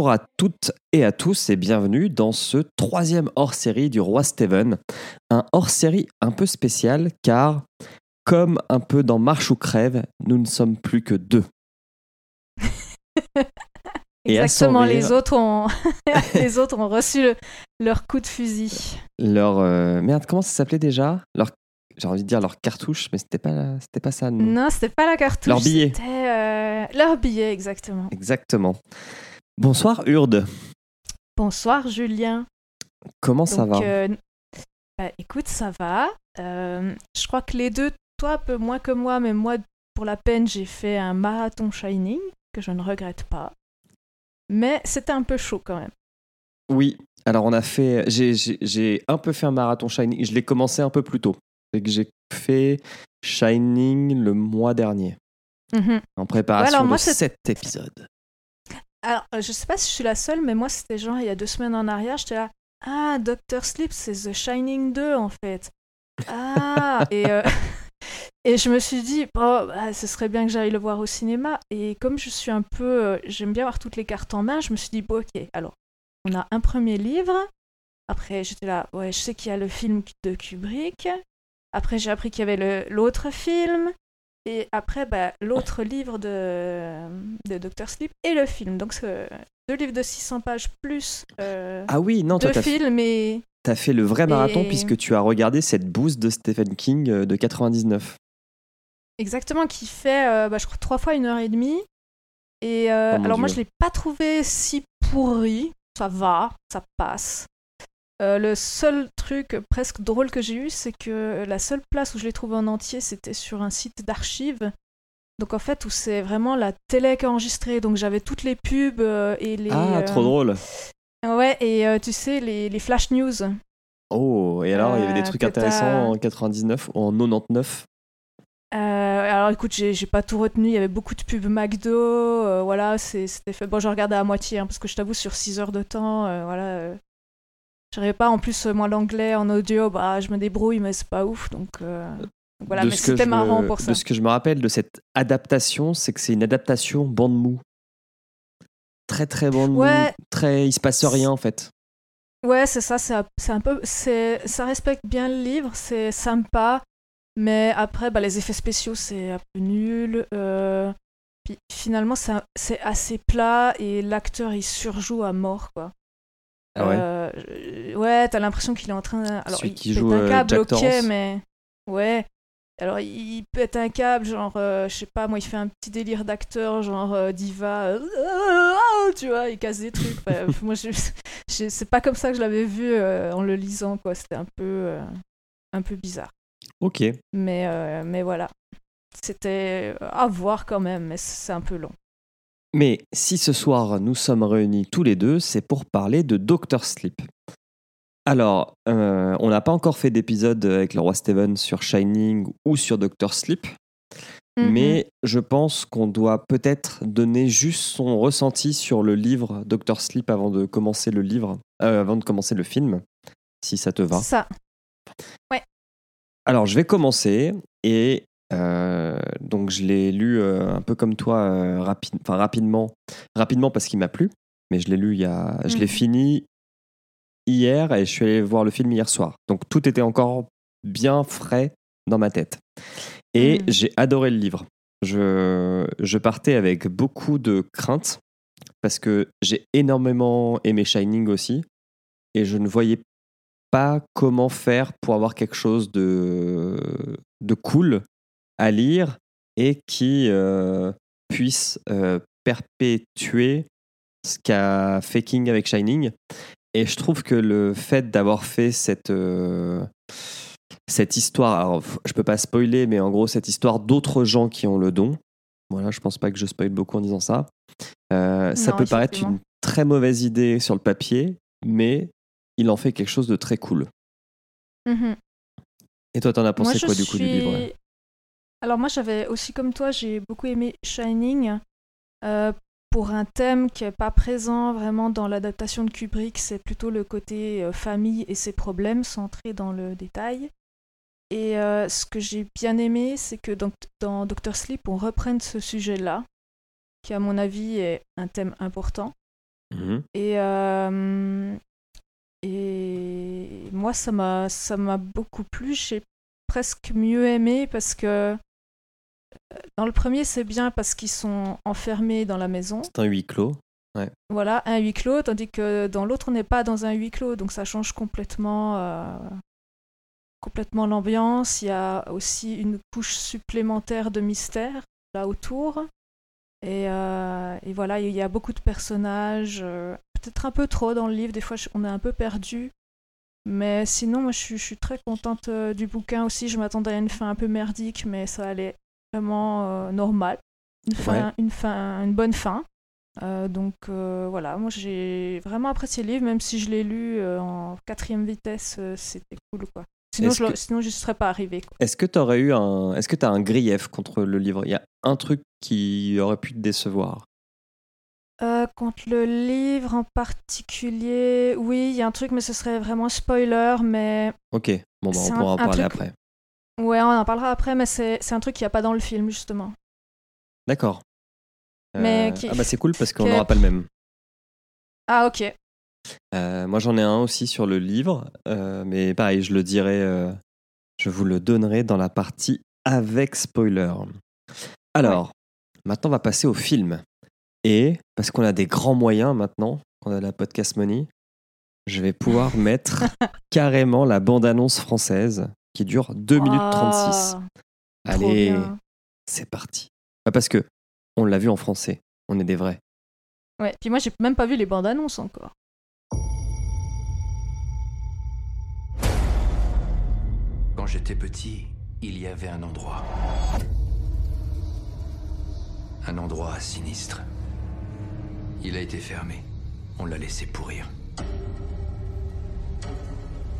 Bonjour à toutes et à tous et bienvenue dans ce troisième hors-série du Roi Steven. Un hors-série un peu spécial car, comme un peu dans Marche ou Crève, nous ne sommes plus que deux. Et Exactement, les, autres ont... les autres ont reçu leur coup de fusil. Leur. euh, Merde, comment ça s'appelait déjà? Leur... J'ai envie de dire leur cartouche, mais c'était pas, c'était pas ça. non. Non, c'était pas la cartouche. Leur billet. C'était euh, leur billet, exactement. Exactement. Bonsoir Urde, Bonsoir, Julien. comment ça va euh, bah, écoute, ça va. Euh, je crois que les deux, toi un peu moins que moi, mais moi, pour la peine, j'ai fait un marathon Shining, que je ne regrette pas. Mais c'était un peu chaud quand même. Oui, alors on a fait. J'ai, un peu fait un marathon Shining. Je l'ai commencé un peu plus tôt. C'est que j'ai fait Shining le mois dernier, Mhm. en préparation alors moi, de cet épisode. Alors, euh, je sais pas si je suis la seule, mais moi, c'était genre il y a deux semaines en arrière, j'étais là. Ah, Doctor Sleep, c'est The Shining 2 en fait. Ah et, euh, et je me suis dit, oh, bah, ce serait bien que j'aille le voir au cinéma. Et comme je suis un peu. euh, J'aime bien avoir toutes les cartes en main, je me suis dit, bon, ok, alors, on a un premier livre. Après, j'étais là, ouais, je sais qu'il y a le film de Kubrick. Après, j'ai appris qu'il y avait l'autre film. Et après, bah, l'autre livre de, de Dr. Sleep et le film. Donc, deux livres de 600 pages plus euh, Ah oui, non, toi deux t'as, fait-. Et t'as fait le vrai marathon Et- puisque tu as regardé cette bouse de Stephen King euh, de 99. exactement, qui fait, euh, bah, je crois, trois fois une heure et demie. Et euh, Oh alors, moi, je l'ai pas trouvé si pourri. Ça va, ça passe. Euh, le seul truc presque drôle que j'ai eu, c'est que la seule place où je l'ai trouvé en entier, c'était sur un site d'archives. Donc en fait, où c'est vraiment la télé qui a enregistré. Donc j'avais toutes les pubs euh, et les. ah, euh, trop drôle. Ouais, et euh, tu sais, les, les flash news. Oh, et alors, il y avait des Euh, trucs intéressants en 99 ou en 99. Euh, alors écoute, j'ai pas tout retenu. Il y avait beaucoup de pubs McDo. euh, voilà, c'est- c'était fait. Bon, je regardais à moitié, hein, parce que je t'avoue, sur 6 heures de temps, euh, voilà. J'arrivais pas. En plus, euh, moi, l'anglais en audio, bah, je me débrouille, mais c'est pas ouf. Donc, euh, voilà, De mais c'était marrant me- pour ça. De ce que je me rappelle de cette adaptation, c'est que c'est une adaptation bande mou. Très très bande mou. Ouais. Très, il se passe rien en fait. Ouais, c'est ça, c'est un- peu, ça respecte bien le livre, c'est sympa, mais après, bah, les effets spéciaux, c'est un peu nul. euh, puis finalement, c'est assez plat et l'acteur, il surjoue à mort, quoi. Ah ouais. Euh, ouais, t'as l'impression qu'il est en train. Alors, Celui il qui pète joue, un euh, câble, Jack ok, Torrance. mais ouais. Alors, il pète un câble, genre, euh, je sais pas, moi, il fait un petit délire d'acteur, genre euh, diva, euh, ah, tu vois, il casse des trucs. Enfin, moi, je, je- c'est pas comme ça que je l'avais vu en le lisant, quoi. C'était un peu, un peu bizarre. Ok. Mais, mais voilà. C'était à voir quand même, mais c'est un peu long. Mais si ce soir nous sommes réunis tous les deux, c'est pour parler de Doctor Sleep. Alors, euh, on n'a pas encore fait d'épisode avec le roi Steven sur Shining ou sur Doctor Sleep, Mhm. mais je pense qu'on doit peut-être donner juste son ressenti sur le livre Doctor Sleep avant de commencer le livre, euh, avant de commencer le film, si ça te va. Ça. Alors, je vais commencer et donc je l'ai lu euh, un peu comme toi, euh, rapi- enfin rapidement, rapidement parce qu'il m'a plu, mais je l'ai lu il y a, je l'ai Mhm. fini hier et je suis allé voir le film hier soir. Donc tout était encore bien frais dans ma tête et Mhm. j'ai adoré le livre. Je, je partais avec beaucoup de craintes parce que j'ai énormément aimé Shining aussi et je ne voyais pas comment faire pour avoir quelque chose de, de cool à lire et qui euh, puisse euh, perpétuer ce qu'a fait King avec Shining. Et je trouve que le fait d'avoir fait cette, euh, cette histoire, alors, je peux pas spoiler, mais en gros, cette histoire d'autres gens qui ont le don, voilà, je pense pas que je spoil beaucoup en disant ça, ça peut paraître une très mauvaise idée sur le papier, mais il en fait quelque chose de très cool. Mhm. Et toi, t'en as pensé Moi, quoi du coup du livre? Alors moi, j'avais aussi comme toi, j'ai beaucoup aimé Shining euh, pour un thème qui n'est pas présent vraiment dans l'adaptation de Kubrick. C'est plutôt le côté euh, famille et ses problèmes, centré dans le détail. Et euh, ce que j'ai bien aimé, c'est que dans, dans Doctor Sleep, on reprenne ce sujet-là, qui à mon avis est un thème important. Mhm. Et, et moi, ça m'a, ça m'a beaucoup plu. J'ai presque mieux aimé parce que dans le premier, c'est bien parce qu'ils sont enfermés dans la maison. C'est un huis clos. Voilà, un huis clos, tandis que dans l'autre, on n'est pas dans un huis clos. Donc ça change complètement, euh, complètement l'ambiance. Il y a aussi une couche supplémentaire de mystère là autour. Et, euh, et voilà, il y a beaucoup de personnages. euh, Peut-être un peu trop dans le livre, des fois on est un peu perdu. Mais sinon, moi je suis, je suis très contente du bouquin aussi. Je m'attendais à une fin un peu merdique, mais ça allait vraiment euh, normal. Une, fin, Ouais. une, fin, une bonne fin. Euh, donc euh, voilà, moi j'ai vraiment apprécié le livre, même si je l'ai lu euh, en quatrième vitesse, c'était cool quoi. Sinon, je, que- sinon je ne serais pas arrivé. Est-ce que tu aurais eu un. Est-ce que tu as un grief contre le livre? Il y a un truc qui aurait pu te décevoir? Contre le livre en particulier, oui, il y a un truc, mais ce serait vraiment spoiler, mais Ok, bon, bah, on pourra en parler truc- après. Ouais, on en parlera après, mais c'est un truc qu'il n'y a pas dans le film, justement. D'accord. Euh, qui- Ah bah c'est cool parce qu'on que- n'aura pas le même. Ah, ok. Euh, moi j'en ai un aussi sur le livre, euh, mais pareil, je le dirai, euh, je vous le donnerai dans la partie avec spoiler. Alors, maintenant on va passer au film. Et parce qu'on a des grands moyens maintenant, qu'on a la podcast money, je vais pouvoir mettre carrément la bande-annonce française qui dure 2 minutes 36. Ah, Allez, c'est parti. Ah, parce que on l'a vu en français, on est des vrais. Ouais, puis moi j'ai même pas vu les bandes annonces encore. Quand j'étais petit, il y avait un endroit. Un endroit sinistre. Il a été fermé. On l'a laissé pourrir.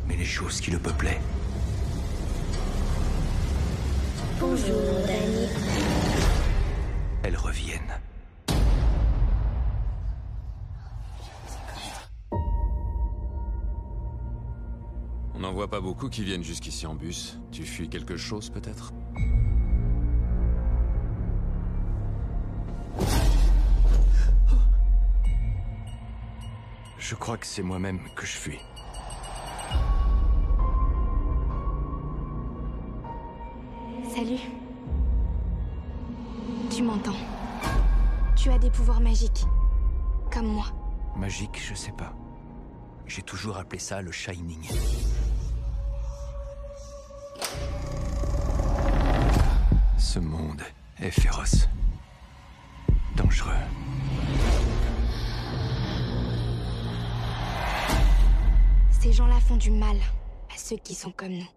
Mais les choses qui le peuplaient, Bonjour, elles reviennent. On n'en voit pas beaucoup qui viennent jusqu'ici en bus. Tu fuis quelque chose peut-être? Je crois que c'est moi-même que je fuis. Salut. Tu m'entends Tu as des pouvoirs magiques. Comme moi. Magique, je sais pas. J'ai toujours appelé ça le Shining. Ce monde est féroce. Dangereux. Ces gens-là font du mal à ceux qui sont comme nous.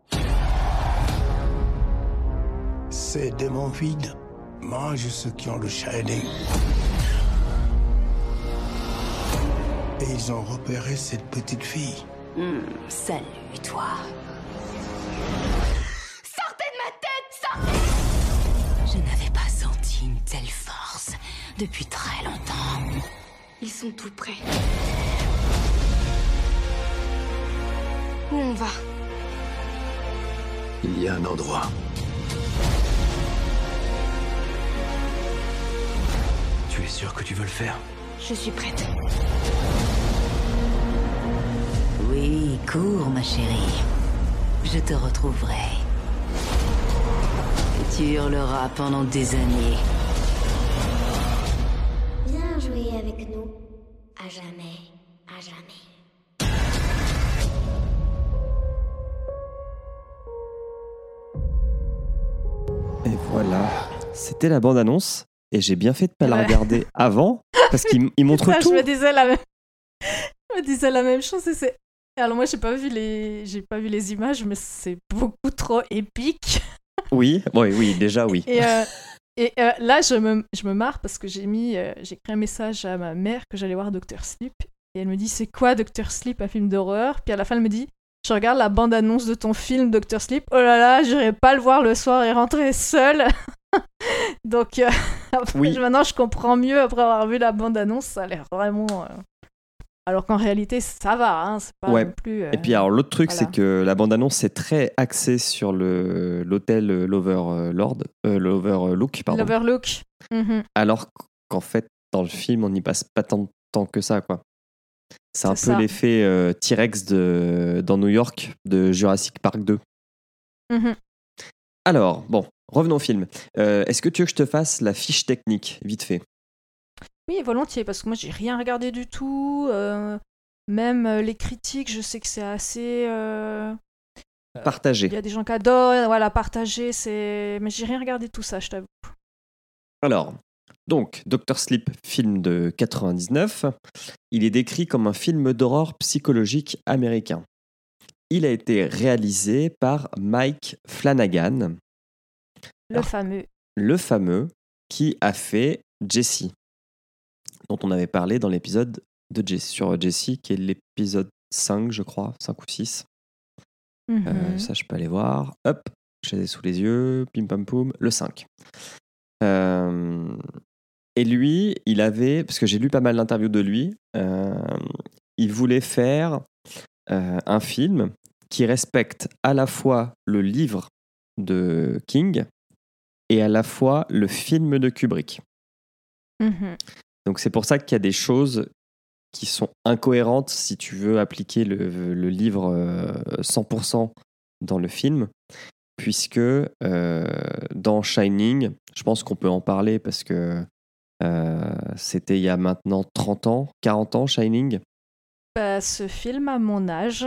Ces démons vides mangent ceux qui ont le Shining. Et ils ont repéré cette petite fille. Salut, toi. Sortez de ma tête Sortez Je n'avais pas senti une telle force depuis très longtemps. Ils sont tout prêts. Où on va? Il y a un endroit. Tu es sûr que tu veux le faire Je suis prête. Oui, cours, ma chérie. Je te retrouverai. Et tu hurleras pendant des années. Viens jouer avec nous. À jamais. À jamais. Et voilà, c'était la bande-annonce. Et j'ai bien fait de pas la Ouais. regarder avant, parce qu'il il montre tout. je me disais la même, je me disais la même chose. Et c'est... et Alors moi j'ai pas vu les, j'ai pas vu les images, mais c'est beaucoup trop épique. Oui, oui, oui, déjà oui. Et, euh, et euh, là, je me, je me marre parce que j'ai mis, euh, j'ai écrit un message à ma mère que j'allais voir Doctor Sleep. Et elle me dit, c'est quoi Doctor Sleep, un film d'horreur? Puis à la fin, elle me dit, je regarde la bande-annonce de ton film Doctor Sleep. Oh là là, j'irai pas le voir le soir et rentrer seule. Donc euh, après, Oui. maintenant, je comprends mieux après avoir vu la bande-annonce. Ça a l'air vraiment. euh, Alors qu'en réalité, ça va. Hein, c'est pas Ouais. non plus. euh, Et puis alors l'autre truc, voilà. c'est que la bande-annonce c'est très axé sur le l'hôtel euh, l'Overlord, euh, l'Overlook, pardon. L'Overlook. Mhm. Alors qu'en fait dans le film on n'y passe pas tant de tant que ça, quoi. C'est un peu l'effet euh, T-Rex de, dans New York de Jurassic Park 2. Mhm. Alors, bon, revenons au film. Euh, Est-ce que tu veux que je te fasse la fiche technique, vite fait? Oui, volontiers, parce que moi, j'ai rien regardé du tout. euh, même euh, les critiques, je sais que c'est assez. euh, Partagé. Il y a des gens qui adorent, voilà, partager, c'est. Mais j'ai rien regardé de tout ça, je t'avoue. Alors, donc, Dr. Sleep, film de 99, il est décrit comme un film d'horreur psychologique américain. Il a été réalisé par Mike Flanagan, Le Alors. fameux. le fameux qui a fait Jesse, dont on avait parlé dans l'épisode de sur Jesse, qui est l'épisode 5, je crois, 5 ou 6. Euh, Mhm. ça, je peux aller voir. Hop, je les ai sous les yeux. Pim pam poum. Le 5. Euh, et lui, il avait, parce que j'ai lu pas mal d'interviews de lui, euh, il voulait faire euh, un film qui respecte à la fois le livre de King et à la fois le film de Kubrick. Mhm. Donc c'est pour ça qu'il y a des choses qui sont incohérentes si tu veux appliquer le, le livre euh, 100% dans le film, puisque euh, dans Shining, je pense qu'on peut en parler parce que euh, c'était il y a maintenant 30 ans, 40 ans, Shining. Bah, ce film à mon âge,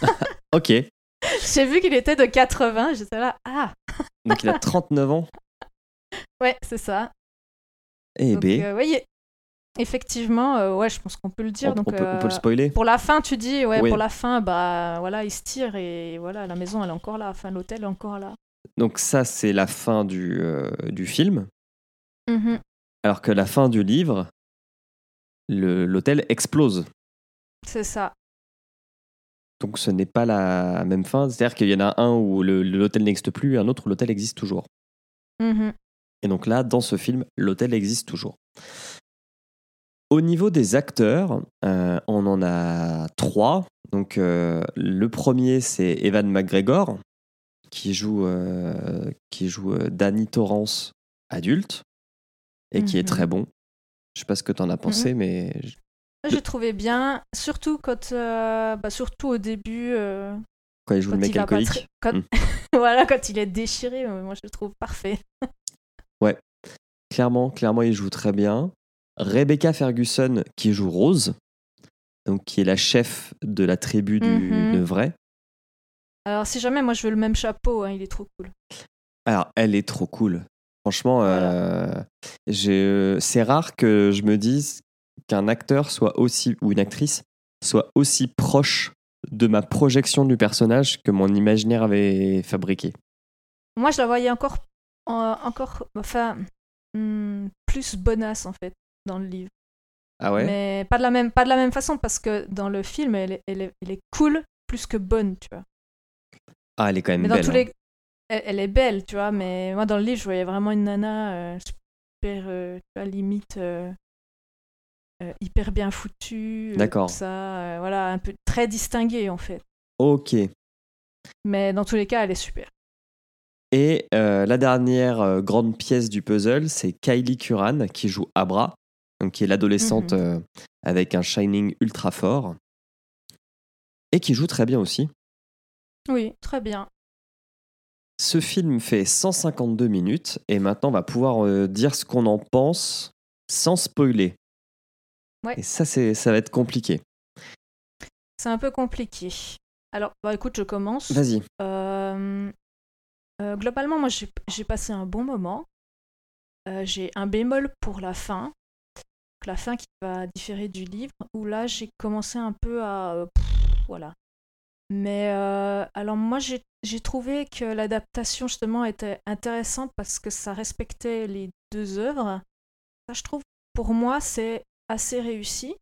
Ok, j'ai vu qu'il était de 80, j'étais là, ah, donc il a 39 ans. ouais, c'est ça. Eh Donc, ben, euh, oui, effectivement, euh, ouais, je pense qu'on peut le dire. on, donc, on peut, on peut le euh, spoiler. Pour la fin, tu dis, ouais, Oui. pour la fin, bah voilà, il se tire et voilà, la maison elle est encore là, enfin l'hôtel est encore là. Donc ça, c'est la fin du, euh, du film, Mhm. alors que la fin du livre, l'hôtel explose. C'est ça. Donc ce n'est pas la même fin. C'est-à-dire qu'il y en a un où l'hôtel n'existe plus et un autre où l'hôtel existe toujours. Mhm. Et donc là, dans ce film, l'hôtel existe toujours. Au niveau des acteurs, euh, on en a trois. Donc euh, le premier, c'est Evan McGregor, qui joue, euh, qui joue Danny Torrance adulte et qui est Mhm. très bon. Je sais pas ce que tu en as pensé, mais J'ai trouvé bien, surtout quand, euh, bah, surtout au début, euh, quand il joue quand le mec alcoolique. très- quand- Mm. voilà, quand il est déchiré, euh, moi je le trouve parfait. Clairement, clairement, il joue très bien. Rebecca Ferguson qui joue Rose, donc qui est la chef de la tribu du Mhm. de vrai. Alors si jamais, moi je veux le même chapeau, hein, il est trop cool. Alors, elle est trop cool. Franchement, euh, c'est rare que je me dise qu'un acteur soit aussi ou une actrice soit aussi proche de ma projection du personnage que mon imaginaire avait fabriqué. Moi je la voyais encore, en- encore, enfin, hmm, plus bonasse en fait dans le livre. Ah ouais? Mais pas de la même, pas de la même façon parce que dans le film, elle est, elle est, elle est cool plus que bonne, tu vois. Ah, elle est quand même Mais dans belle. tous hein. les, elle, elle est belle, tu vois. Mais moi dans le livre, je voyais vraiment une nana euh, super, euh, tu vois, limite euh, euh, hyper bien foutue. euh, D'accord. tout Ça, euh, voilà, un peu très distinguée en fait. Ok. Mais dans tous les cas, elle est super. Et la dernière grande pièce du puzzle, c'est Kylie Curran qui joue Abra, donc qui est l'adolescente Mhm. avec un shining ultra fort et qui joue très bien aussi. Oui, très bien. Ce film fait 152 minutes et maintenant on va pouvoir euh, dire ce qu'on en pense sans spoiler. Ouais. Et ça, c'est, ça va être compliqué. C'est un peu compliqué. Alors, bah écoute, je commence. Vas-y. Euh, euh, globalement, moi, j'ai j'ai passé un bon moment. Euh, j'ai un bémol pour la fin. Donc, La fin qui va différer du livre, où là, j'ai commencé un peu à... pff, voilà. Mais alors moi, j'ai j'ai trouvé que l'adaptation, justement, était intéressante parce que ça respectait les deux œuvres. Ça, je trouve, pour moi, c'est assez réussi.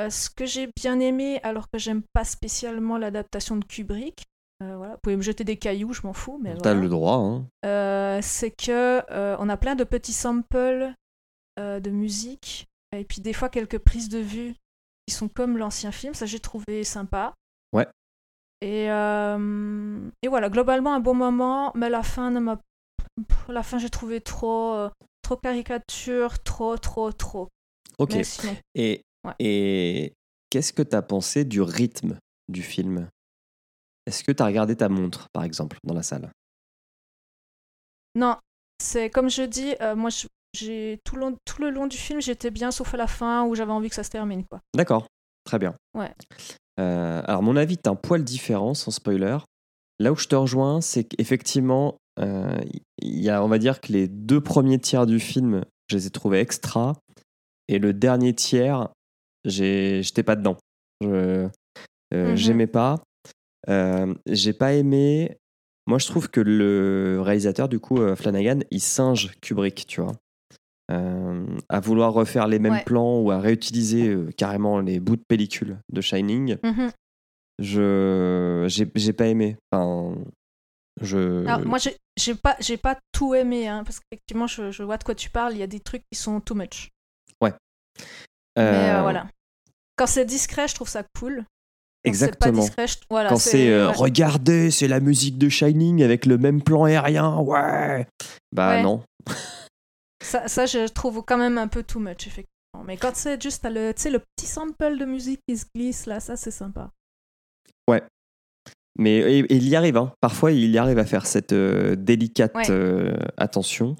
Euh, ce que j'ai bien aimé, alors que j'aime pas spécialement l'adaptation de Kubrick, euh, voilà, vous pouvez me jeter des cailloux, je m'en fous, mais T'as voilà. le droit. Hein. Euh, c'est que on a plein de petits samples de musique et puis des fois quelques prises de vue qui sont comme l'ancien film. Ça j'ai trouvé sympa. Ouais. Et, et voilà, globalement un bon moment, mais la fin ne m'a, la fin j'ai trouvé trop, trop caricature, trop, trop, trop. Ok. Sinon, Et Ouais. Et qu'est-ce que tu as pensé du rythme du film? Est-ce que tu as regardé ta montre, par exemple, dans la salle? Non, c'est comme je dis, euh, moi, j'ai tout, le long- tout le long du film, j'étais bien, sauf à la fin où j'avais envie que ça se termine, quoi. D'accord, très bien. Ouais. Euh, alors, mon avis est un poil différent, sans spoiler. Là où je te rejoins, c'est qu'effectivement, euh, y a, on va dire que les deux premiers tiers du film, je les ai trouvés extra. Et le dernier tiers, j'étais pas dedans. Je, euh, Mhm. J'aimais pas. Euh, j'ai pas aimé. Moi, je trouve que le réalisateur, du coup, euh, Flanagan, il singe Kubrick, tu vois. Euh, à vouloir refaire les mêmes Ouais. plans ou à réutiliser carrément les bouts de pellicule de Shining, Mhm. je j'ai pas aimé. Enfin, je Alors, moi, j'ai pas, j'ai pas tout aimé, hein, parce qu'effectivement, je, je vois de quoi tu parles. Il y a des trucs qui sont too much. Mais euh, euh, voilà. Quand c'est discret, je trouve ça cool. Quand pas Exactement. discret, je- voilà, Quand c'est euh, ouais. regardez, c'est la musique de Shining avec le même plan aérien, ouais. Bah Ouais. non. Ça, ça, je trouve quand même un peu too much, effectivement. Mais quand c'est juste le, le petit sample de musique qui se glisse, là, ça, c'est sympa. Mais et- et il y arrive, hein. parfois il y arrive à faire cette euh, délicate Ouais. euh, attention.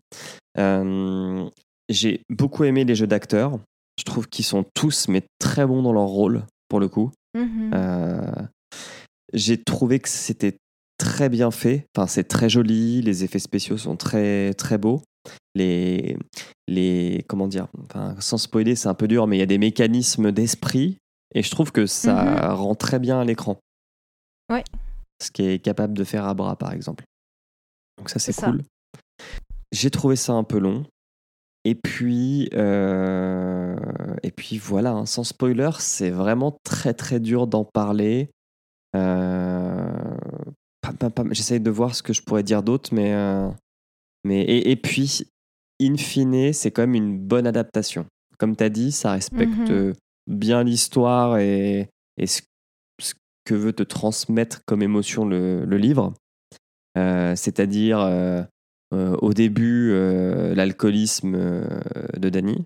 J'ai beaucoup aimé les jeux d'acteurs. Je trouve qu'ils sont tous mais très bons dans leur rôle pour le coup. Mhm. Euh, J'ai trouvé que c'était très bien fait. Enfin, c'est très joli. Les effets spéciaux sont très très beaux. Les les comment dire. Enfin, sans spoiler, c'est un peu dur, mais il y a des mécanismes d'esprit et je trouve que ça rend très bien à l'écran. Ouais. Ce qui est capable de faire Abra, par exemple. Donc ça, c'est cool. J'ai trouvé ça un peu long. Et puis, euh, et puis voilà, hein, sans spoiler, c'est vraiment très très dur d'en parler. Euh, J'essaye de voir ce que je pourrais dire d'autre, mais, euh, mais et, et puis, in fine, c'est quand même une bonne adaptation. Comme tu as dit, ça respecte Mhm. bien l'histoire et, et ce, ce que veut te transmettre comme émotion le, le livre. C'est-à-dire, euh, au début, euh, l'alcoolisme euh, de Danny.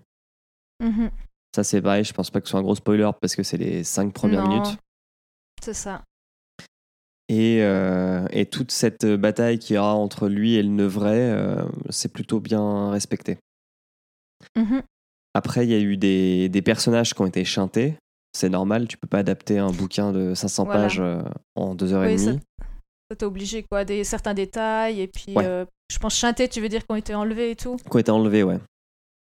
Mhm. Ça, c'est pareil, je pense pas que ce soit un gros spoiler parce que c'est les cinq premières Non. minutes. C'est ça. Et, et toute cette bataille qu'il y aura entre lui et le Nevray, euh, c'est plutôt bien respecté. Mhm. Après, il y a eu des, des personnages qui ont été chantés. C'est normal, tu peux pas adapter un bouquin de 500 Voilà. pages en deux heures et Oui, ça- demie. Ça t'es obligé, quoi. Des, certains détails, et puis, Ouais. euh, je pense, chanter, tu veux dire qu'on été enlevés et tout ont été enlevés, ouais.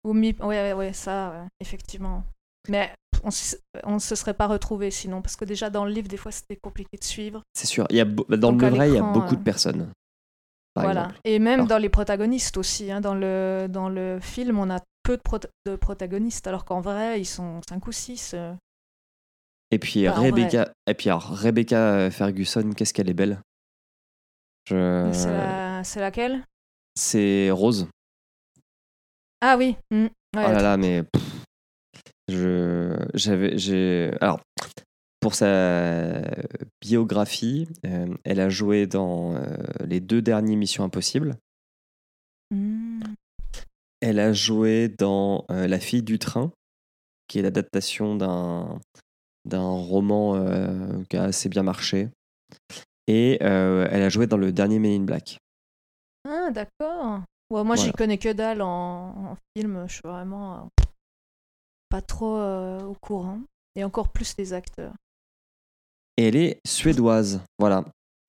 Ou mis. Ouais, ouais, ouais, ça, ouais, effectivement. Mais on, on se serait pas retrouvés sinon, parce que déjà dans le livre, des fois, c'était compliqué de suivre. C'est sûr. Il y a, beau- dans Donc, le Nevray, il y a beaucoup euh, de personnes. Par voilà. exemple. Et même Alors- dans les protagonistes aussi. hein. Dans, le, dans le film, on a peu de, prota- de protagonistes, alors qu'en vrai, ils sont 5 ou euh. 6. Et puis Enfin, en Rebecca, et puis alors, Rebecca Ferguson, qu'est-ce qu'elle est belle? Je... C'est la- c'est laquelle? C'est Rose. Ah oui. mm. Ouais, oh là là, mais pff, je j'avais j'ai alors pour sa biographie, euh, elle a joué dans euh, les deux dernières Missions Impossibles. Mm. Elle a joué dans euh, La fille du train, qui est l'adaptation d'un d'un roman qui a assez bien marché. Et euh, elle a joué dans le dernier Men in Black. Ah, d'accord. Ouais, moi, j'y connais que dalle en, en film. Je suis vraiment euh, pas trop euh, au courant. Et encore plus les acteurs. Et elle est suédoise. Voilà.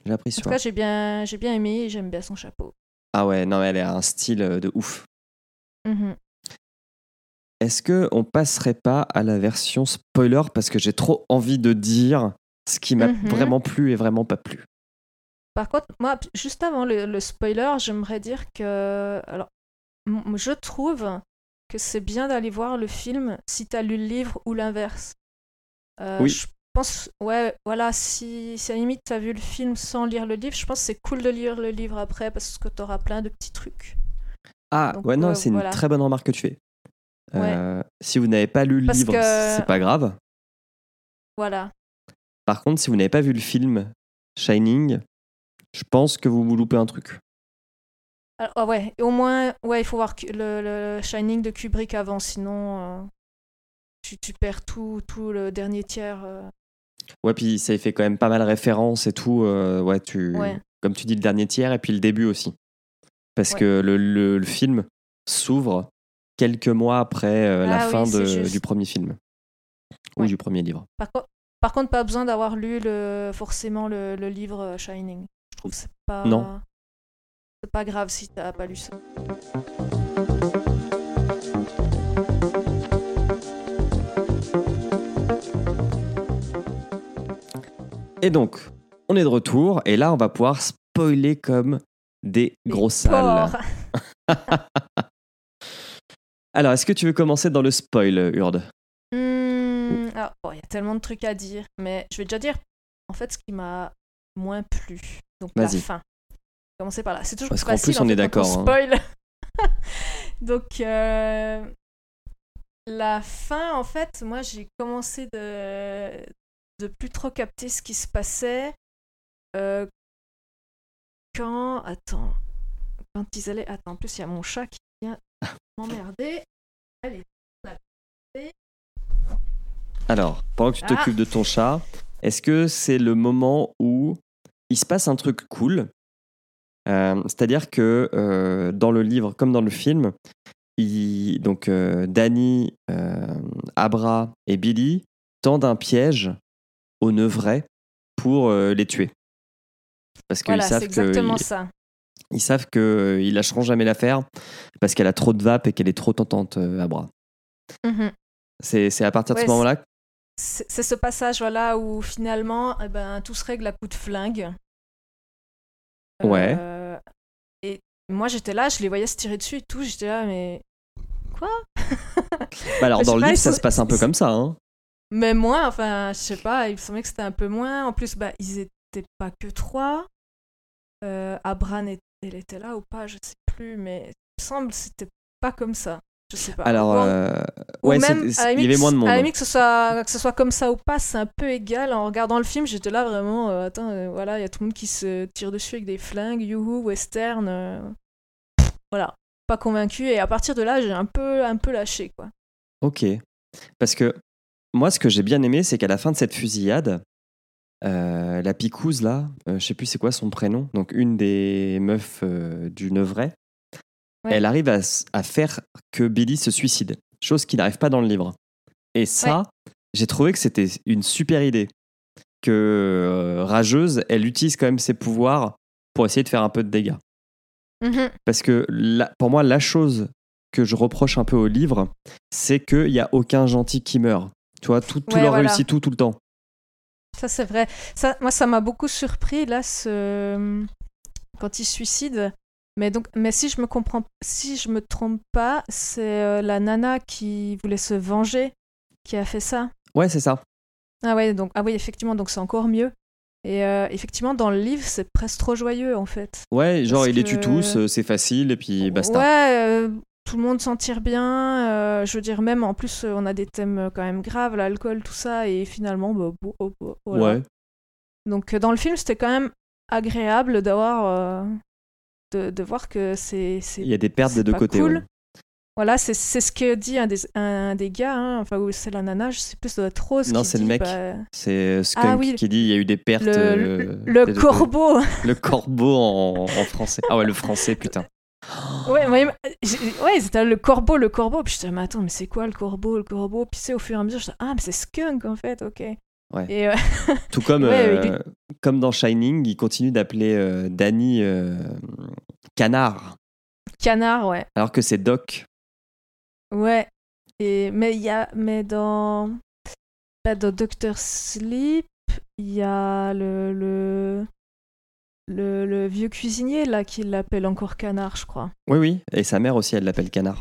J'ai appris En tout cas, j'ai bien, j'ai bien aimé et j'aime bien son chapeau. Ah ouais, non, elle a un style euh, de ouf. Mhm. Est-ce que on passerait pas à la version spoiler parce que j'ai trop envie de dire ce qui m'a Mhm. vraiment plu et vraiment pas plu? Par contre, moi, juste avant le, le spoiler, j'aimerais dire que. Alors, je trouve que c'est bien d'aller voir le film si tu as lu le livre ou l'inverse. Euh, Oui. Je pense, ouais, voilà, si, si à la limite tu as vu le film sans lire le livre, je pense que c'est cool de lire le livre après parce que tu auras plein de petits trucs. Ah Donc, ouais non, euh, c'est une très bonne remarque que tu fais. Euh, si vous n'avez pas lu le Parce livre, que- c'est pas grave. Voilà. Par contre, si vous n'avez pas vu le film Shining, je pense que vous vous loupez un truc. Alors, ah ouais, au moins, ouais, il faut voir le, le Shining de Kubrick avant, sinon, euh, tu, tu perds tout, tout le dernier tiers. euh. Ouais, puis ça y fait quand même pas mal référence et tout. euh, ouais, tu, Ouais. comme tu dis, le dernier tiers et puis le début aussi. Parce Ouais. que le, le- le film s'ouvre quelques mois après euh, la Ah oui, fin de- du premier film. Ou Ouais. du premier livre. Par, co- par contre, pas besoin d'avoir lu le, forcément le, le livre Shining. Je trouve que c'est pas. Non. C'est pas grave si t'as pas lu ça. Et donc, on est de retour et là, on va pouvoir spoiler comme des gros salles. porcs. Alors, est-ce que tu veux commencer dans le spoil, Urde Hmm, alors, bon, il y a tellement de trucs à dire, mais je vais déjà dire en fait ce qui m'a moins plu. Donc la fin. Commencer par là. C'est toujours Parce plus facile plus, on en est fait, d'accord, hein. Spoil. Donc euh, la fin, en fait, moi j'ai commencé de de plus trop capter ce qui se passait euh, quand attends quand ils allaient attends en plus il y a mon chat qui vient m'emmerder. Allez. Alors, pendant que tu Ah. t'occupes de ton chat, est-ce que c'est le moment où il se passe un truc cool Euh, C'est-à-dire que euh, dans le livre, comme dans le film, il- donc euh, Danny, Abra et Billy tendent un piège aux Nevrais pour les tuer. Parce qu'ils Voilà, savent exactement que ça. ils savent qu'ils lâcheront jamais l'affaire parce qu'elle a trop de vape et qu'elle est trop tentante, Abra. Mhm. C'est c'est à partir de Ouais, ce moment-là C'est ce passage voilà où finalement eh ben, tout se règle à coup de flingue. Ouais. Euh, et moi j'étais là, je les voyais se tirer dessus et tout, j'étais là mais Bah alors dans le pas, livre, ça se passe un peu comme ça. Hein. mais moins enfin je sais pas, il me semblait que c'était un peu moins. En plus bah ils étaient pas que trois. Euh, Abran elle était là ou pas, je sais plus, mais il me semble que c'était pas comme ça. Je sais pas. Alors, Bon, euh, ouais, même, il y avait moins de monde. À la limite, que ce soit, que ce soit comme ça ou pas, c'est un peu égal. En regardant le film, j'étais là vraiment, euh, attends, euh, voilà, il y a tout le monde qui se tire dessus avec des flingues, youhou, western. voilà, pas convaincu. Et à partir de là, j'ai un peu, un peu lâché, quoi. Ok. Parce que moi, ce que j'ai bien aimé, c'est qu'à la fin de cette fusillade, la picouse, là, je sais plus c'est quoi son prénom, donc une des meufs du Nevray, Ouais. elle arrive à, faire que Billy se suicide, chose qui n'arrive pas dans le livre. Et ça, j'ai trouvé que c'était une super idée. Que euh, Rageuse, elle utilise quand même ses pouvoirs pour essayer de faire un peu de dégâts. Mhm. Parce que la- pour moi, la chose que je reproche un peu au livre, c'est qu'il n'y a aucun gentil qui meurt. Tu vois, tout, tout Ouais, leur voilà. réussit tout, tout le temps. Ça, c'est vrai. Ça, moi, ça m'a beaucoup surpris, là, ce... quand il se suicide. Mais, donc, mais si je me comprends, si je me trompe pas, c'est euh, la nana qui voulait se venger qui a fait ça. Ouais, c'est ça. Ah ouais, donc ah oui, effectivement, donc c'est encore mieux. Et euh, effectivement, dans le livre, c'est presque trop joyeux en fait. Ouais, genre, Parce il les tue tous, euh, c'est facile, et puis basta. Ouais, euh, tout le monde s'en tire bien. euh, je veux dire, même en plus, on a des thèmes quand même graves, l'alcool, tout ça, et finalement, bah, oh, oh, voilà. Ouais. Donc dans le film, c'était quand même agréable d'avoir, de, de voir que c'est, Il y a des pertes des deux côtés. cool. ouais. Voilà, c'est ce que dit un des, un des gars, hein, enfin, ou c'est la nana, je sais plus, ça doit être Rose. Non, c'est le mec. bah, C'est Skunk Ah oui. qui dit il y a eu des pertes. le, euh, le, le corbeau. Le corbeau en, en français. Ah ouais, le français, putain. ouais, ouais, ouais, c'était le corbeau, le corbeau. Puis je disais, mais attends, mais c'est quoi le corbeau, le corbeau? Puis c'est au fur et à mesure, je disais, ah, mais c'est Skunk en fait, ok. Ouais. Et euh, Tout comme, Ouais, euh, comme dans Shining, il continue d'appeler euh, Danny euh, Canard, Canard, ouais. alors que c'est Doc. Ouais. Et, mais il y a, mais dans, dans Doctor Sleep, il y a le, le, le, le vieux cuisinier là qui l'appelle encore Canard, je crois. Oui, oui. Et sa mère aussi, elle l'appelle Canard.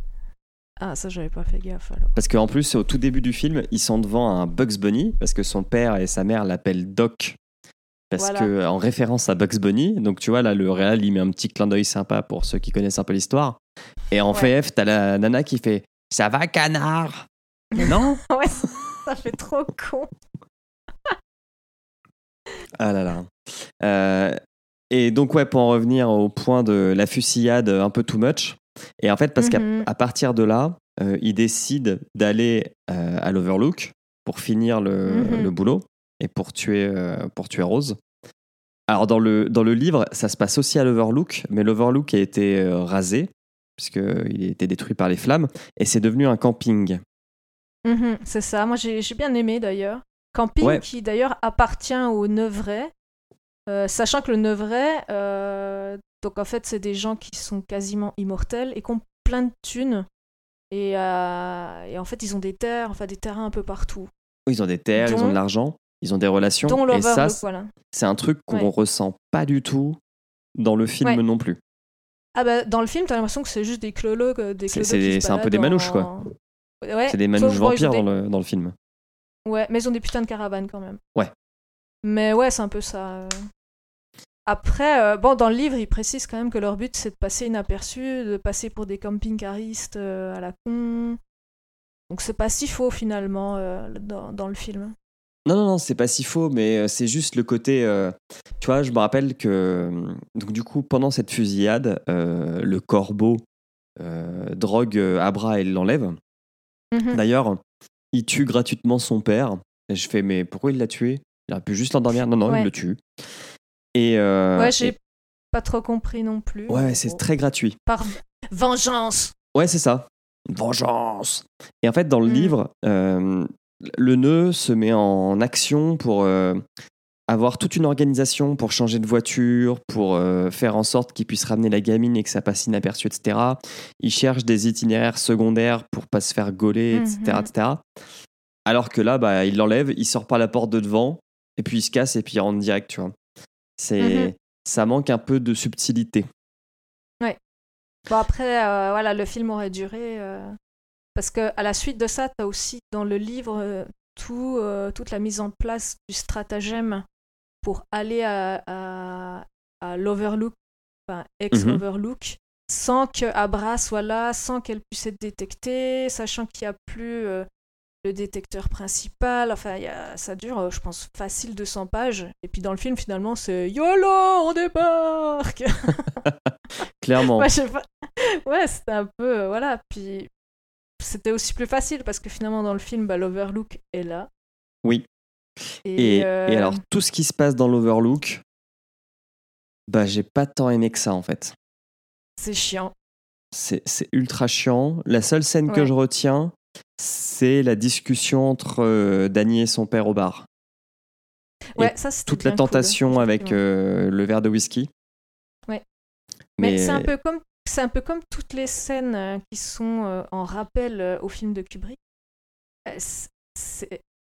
Ah, ça, j'avais pas fait gaffe alors. Parce qu'en plus, au tout début du film, ils sont devant un Bugs Bunny, parce que son père et sa mère l'appellent Doc, parce Voilà. que en référence à Bugs Bunny. Donc tu vois, là, le réal, il met un petit clin d'œil sympa pour ceux qui connaissent un peu l'histoire. Et en Ouais. VF, t'as la nana qui fait Ça va, canard? Non ouais, ça fait trop con. Ah là là. Euh, et donc, ouais, pour en revenir au point de la fusillade un peu too much. Et en fait, parce qu'à Mhm. à partir de là, euh, il décide d'aller euh, à l'Overlook pour finir le, Mhm. le boulot et pour tuer, euh, pour tuer Rose. Alors dans le, dans le livre, ça se passe aussi à l'Overlook, mais l'Overlook a été euh, rasé, puisqu'il a été détruit par les flammes, et c'est devenu un camping. Mhm, c'est ça. Moi, j'ai bien aimé d'ailleurs. Camping Ouais. qui d'ailleurs appartient au Neuvray. Euh, sachant que le Neuvray, euh, donc en fait, c'est des gens qui sont quasiment immortels et qui ont plein de thunes. Et, euh, et en fait, ils ont des terres, enfin des terrains un peu partout. Ils ont des terres, ils ont de l'argent, ils ont des relations, Dont et ça, voilà. c'est un truc qu'on Ouais. ressent pas du tout dans le film Ouais. non plus. Ah bah, dans le film, t'as l'impression que c'est juste des clolos, euh, des C'est- un peu des manouches, quoi. Ouais, C'est des manouches vampires des- dans, le, dans le film. Ouais, mais ils ont des putains de caravanes quand même. Ouais. Mais ouais, c'est un peu ça. euh. Après, euh, bon, dans le livre, ils précisent quand même que leur but, c'est de passer inaperçu, de passer pour des camping-caristes euh, à la con. Donc c'est pas si faux finalement euh, dans, dans le film. Non, non, non, c'est pas si faux, mais euh, c'est juste le côté. euh, tu vois, je me rappelle que. euh, Donc, du coup, pendant cette fusillade, euh, le corbeau euh, drogue Abra et l'enlève. Mhm. D'ailleurs, il tue gratuitement son père. Et je fais, mais pourquoi il l'a tué? Il aurait pu juste l'endormir. Non, non, Ouais. il le tue. Et. ouais, j'ai et- pas trop compris non plus. Ouais, c'est très gratuit. Par vengeance Ouais, c'est ça. Vengeance. Et en fait, dans le Mm. livre, le nœud se met en action pour euh, avoir toute une organisation pour changer de voiture, pour euh, faire en sorte qu'il puisse ramener la gamine et que ça passe inaperçu, etc. Il cherche des itinéraires secondaires pour pas se faire gauler, etc., Mhm. etc. Alors que là, bah, il l'enlève, il sort par la porte de devant, et puis il se casse et puis il rentre direct, tu vois. C'est, Mhm. ça manque un peu de subtilité. Bon après, euh, voilà, le film aurait duré euh, parce que à la suite de ça, t'as aussi dans le livre euh, tout, euh, toute la mise en place du stratagème pour aller à, à, à l'Overlook, enfin ex-Overlook, sans que Abra soit là, sans qu'elle puisse être détectée, sachant qu'il n'y a plus euh, le détecteur principal. Enfin, il y a- ça dure, je pense, facile 200 pages. Et puis dans le film, finalement, c'est YOLO, on débarque Clairement. Ouais, c'était un peu. euh, voilà. Puis c'était aussi plus facile parce que finalement, dans le film, bah, l'Overlook est là. Oui. Et, Et, euh, et alors, tout ce qui se passe dans l'Overlook, bah, j'ai pas tant aimé que ça, en fait. c'est chiant. C'est c'est ultra chiant. La seule scène que je retiens, c'est la discussion entre euh, Danny et son père au bar. Ouais, ça c'était Toute la cool, tentation avec euh, le verre de whisky. Ouais. Mais, Mais, c'est un peu comme c'est un peu comme toutes les scènes euh, qui sont euh, en rappel euh, au film de Kubrick. Elles,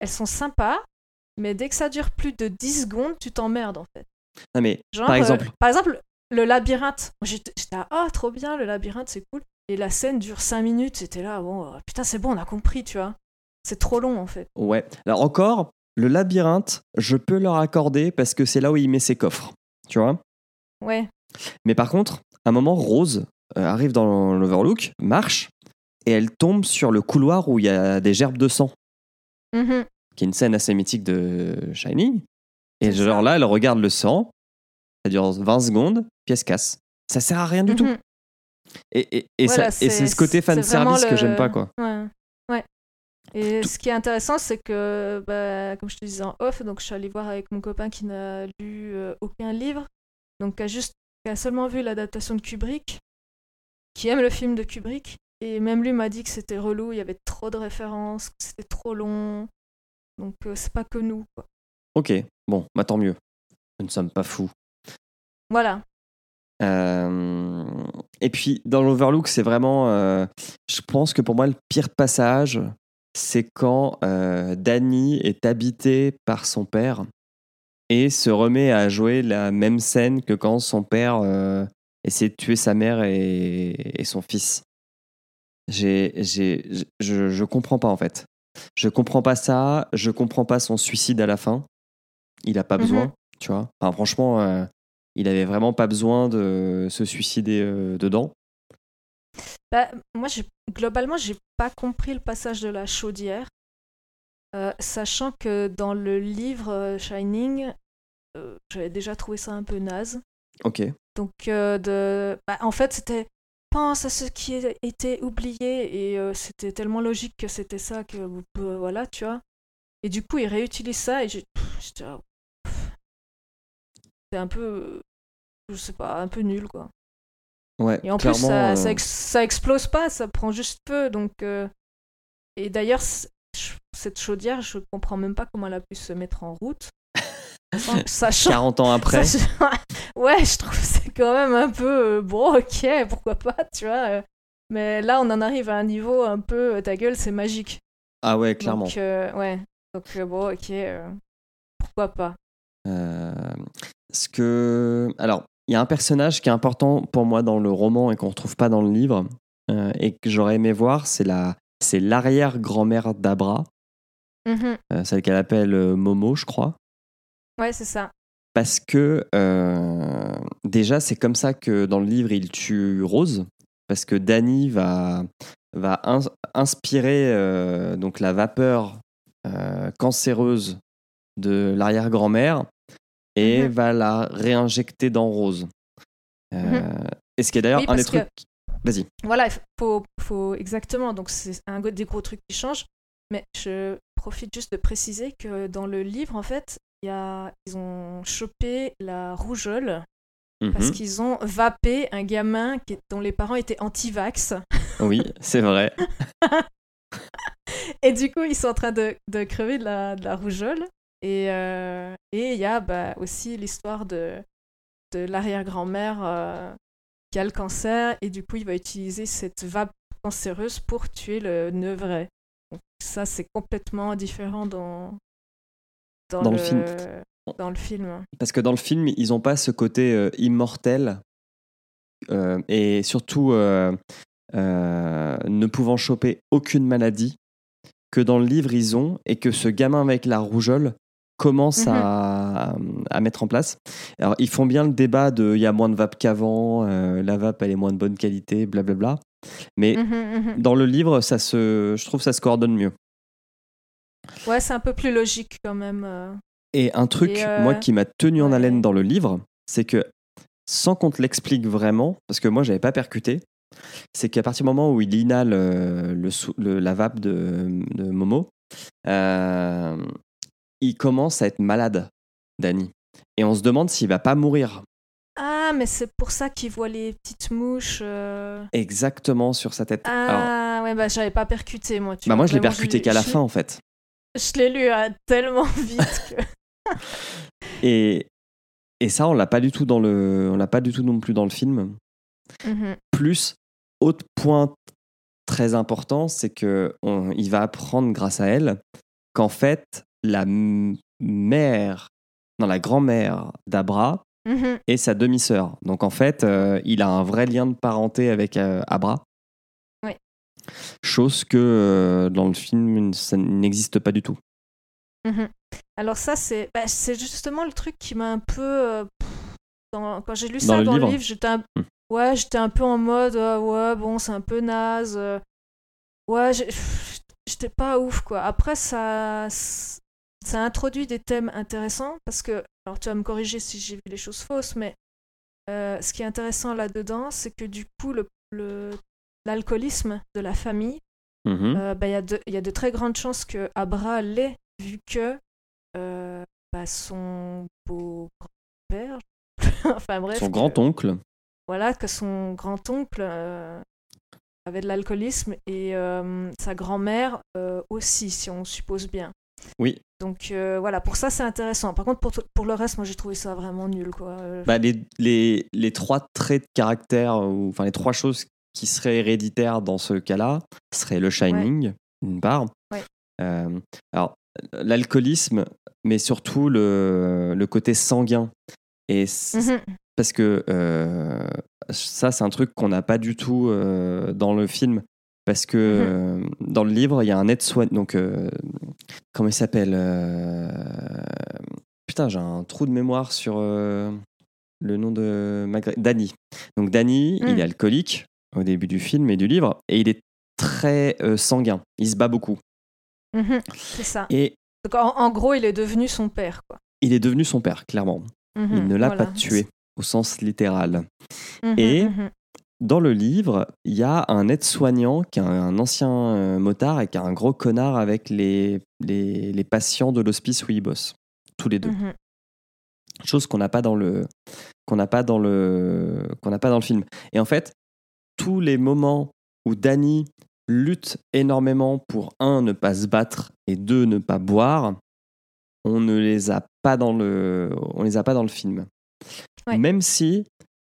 sont sympas, mais dès que ça dure plus de 10 secondes, tu t'emmerdes en fait. Non, mais Genre, par euh, exemple, par exemple, le labyrinthe. J'étais là, oh, trop bien, le labyrinthe, c'est cool. Et la scène dure 5 minutes, c'était là, bon, putain, c'est bon, on a compris, tu vois. C'est trop long, en fait. ouais. Alors encore, le labyrinthe, je peux leur accorder parce que c'est là où il met ses coffres. Tu vois Ouais. Mais par contre, un moment, Rose euh, arrive dans l'Overlook, marche, et elle tombe sur le couloir où il y a des gerbes de sang, Mhm. qui est une scène assez mythique de Shining. Et C'est genre ça. là, elle regarde le sang, ça dure 20 secondes, puis elle se casse. Ça sert à rien du tout. Mhm. Et, et, et Voilà, ça- et c'est ce côté fan service que j'aime pas, quoi. Ouais. ouais. Et ce qui est intéressant, c'est que, bah, comme je te disais en off, donc je suis allée voir avec mon copain qui n'a lu euh, aucun livre, donc qui a juste, qui a seulement vu l'adaptation de Kubrick, qui aime le film de Kubrick, et même lui m'a dit que c'était relou, il y avait trop de références, que c'était trop long, donc euh, c'est pas que nous, quoi. Ok, bon, bah tant mieux. Nous ne sommes pas fous. Voilà. Euh, et puis dans l'Overlook, c'est vraiment. euh, je pense que pour moi, le pire passage, c'est quand Danny est habité par son père et se remet à jouer la même scène que quand son père euh, essaie de tuer sa mère et, et son fils. J'ai, j'ai, je, je comprends pas en fait. Je comprends pas ça. Je comprends pas son suicide à la fin. Il a pas Mhm. besoin, tu vois. Enfin, franchement. euh, il avait vraiment pas besoin de se suicider euh, dedans. Bah, moi, j'ai- globalement, j'ai pas compris le passage de la chaudière, euh, sachant que dans le livre euh, Shining, euh, j'avais déjà trouvé ça un peu naze. Ok. Donc, euh, de... bah, en fait, c'était pense à ce qui a été oublié et c'était tellement logique que c'était ça que voilà, tu vois. Et du coup, il réutilise ça et j'étais c'est un peu, je sais pas, un peu nul quoi. Ouais, Et en plus, ça, ça, ex- ça explose pas, ça prend juste feu. Donc, Et d'ailleurs, cette chaudière, je comprends même pas comment elle a pu se mettre en route. Sans que ça change. 40 ans après. Ça, ouais, je trouve que c'est quand même un peu euh, bon, ok, pourquoi pas, tu vois. euh. Mais là, on en arrive à un niveau un peu euh, ta gueule, c'est magique. Ah ouais, clairement. Donc, ouais. Donc, bon, ok, pourquoi pas. Ce que... Alors, il y a un personnage qui est important pour moi dans le roman et qu'on retrouve pas dans le livre et que j'aurais aimé voir, c'est la... c'est l'arrière-grand-mère d'Abra, Mhm. euh, celle qu'elle appelle euh, Momo, je crois. Ouais, c'est ça. Parce que euh, déjà, c'est comme ça que dans le livre, il tue Rose. Parce que Danny va, va ins- inspirer euh, donc la vapeur euh, cancéreuse de l'arrière-grand-mère et Mhm. va la réinjecter dans Rose. Euh, Mhm. Et ce qui est d'ailleurs Oui, un des trucs. Vas-y. Voilà, il faut, faut exactement. Donc c'est un des gros trucs qui changent. Mais je profite juste de préciser que dans le livre, en fait, il y a, ils ont chopé la rougeole parce Mhm. qu'ils ont vapé un gamin qui, dont les parents étaient anti-vax. Oui, c'est vrai. Et du coup, ils sont en train de, de crever de la, de la rougeole. Et euh, et il y a bah, aussi l'histoire de, de l'arrière-grand-mère euh, qui a le cancer. Et du coup, il va utiliser cette vape cancéreuse pour tuer le nevret. Donc, ça, c'est complètement différent dans, dans, Dans le film. Dans le film. Parce que dans le film, ils n'ont pas ce côté euh, immortel euh, et surtout euh, euh, ne pouvant choper aucune maladie que dans le livre ils ont et que ce gamin avec la rougeole commence Mhm. à, à mettre en place. Alors ils font bien le débat de il y a moins de vape qu'avant, euh, la vape elle est moins de bonne qualité, blablabla. Mais Mhm, mhm. dans le livre, ça se, je trouve que ça se coordonne mieux. Ouais, c'est un peu plus logique quand même. euh. Et un truc, Et, euh, moi, qui m'a tenu en ouais. haleine dans le livre, c'est que sans qu'on te l'explique vraiment, parce que moi, j'avais pas percuté, c'est qu'à partir du moment où il inhale le, la vape de, de Momo, euh, il commence à être malade, Danny. Et on se demande s'il va pas mourir Ah, mais c'est pour ça qu'ils voient les petites mouches. euh. exactement sur sa tête. Alors, Ah, ouais, bah j'avais pas percuté moi. Tu bah vois, moi, je l'ai vraiment, percuté qu'à la je- fin, en fait. Je l'ai lu euh, tellement vite que. Et, et ça, on l'a pas du tout dans le, on l'a pas du tout non plus dans le film. Mhm. Plus, autre point très important, c'est que on- il va apprendre grâce à elle qu'en fait, la m- mère, non, la grand-mère d'Abra Mhm. est sa demi-sœur. Donc en fait, euh, il a un vrai lien de parenté avec euh, Abra. Ouais. Chose que euh, dans le film, ça n'existe pas du tout. Mhm. Alors ça, c'est bah, c'est justement le truc qui m'a un peu... dans- Quand j'ai lu Dans ça le dans livre le livre, j'étais un... Hmm. Ouais, j'étais un peu en mode, ah ouais, bon, c'est un peu naze. Ouais, j'étais pas ouf, quoi. Après, ça, ça introduit des thèmes intéressants, parce que, alors tu vas me corriger si j'ai vu les choses fausses, mais euh, ce qui est intéressant là-dedans, c'est que du coup, le, le- l'alcoolisme de la famille, Mhm. euh, bah, il y, a de- il y a de très grandes chances que Abra l'ait, vu que euh, bah, son beau-grand-père, enfin bref, Son grand-oncle. voilà, que son grand-oncle avait de l'alcoolisme et sa grand-mère aussi, si on suppose bien. Oui. Donc euh, voilà, pour ça c'est intéressant. Par contre, pour, pour le reste, moi j'ai trouvé ça vraiment nul. Quoi. Euh, Bah, les, les, les trois traits de caractère, ou enfin les trois choses qui seraient héréditaires dans ce cas-là, seraient le Shining, d'une part. Ouais. Euh, alors, l'alcoolisme, mais surtout le, le côté sanguin. Et mhm. parce que euh, ça, c'est un truc qu'on n'a pas du tout dans le film. Parce que Mhm. euh, dans le livre, il y a un aide-soignant. Donc, euh, comment il s'appelle euh, Putain, j'ai un trou de mémoire sur le nom de Magret. Danny. Donc, Danny, Mm. il est alcoolique au début du film et du livre. Et il est très sanguin. Il se bat beaucoup. Mhm. C'est ça. Et Donc en, en gros, il est devenu son père. Quoi. il est devenu son père, clairement. Il Mhm. ne l'a Voilà. pas tué, au sens littéral. Mhm, Et- mhm. Dans le livre, il y a un aide-soignant qui est un, ancien euh, motard et qui est un gros connard avec les, les, les patients de l'hospice où il bosse. Tous les deux. Mhm. Chose qu'on n'a pas dans le qu'on n'a pas dans le qu'on n'a pas dans le film. Et en fait, tous les moments où Danny lutte énormément pour un ne pas se battre et deux ne pas boire, on ne les a pas dans le on les a pas dans le film. Ouais. Même si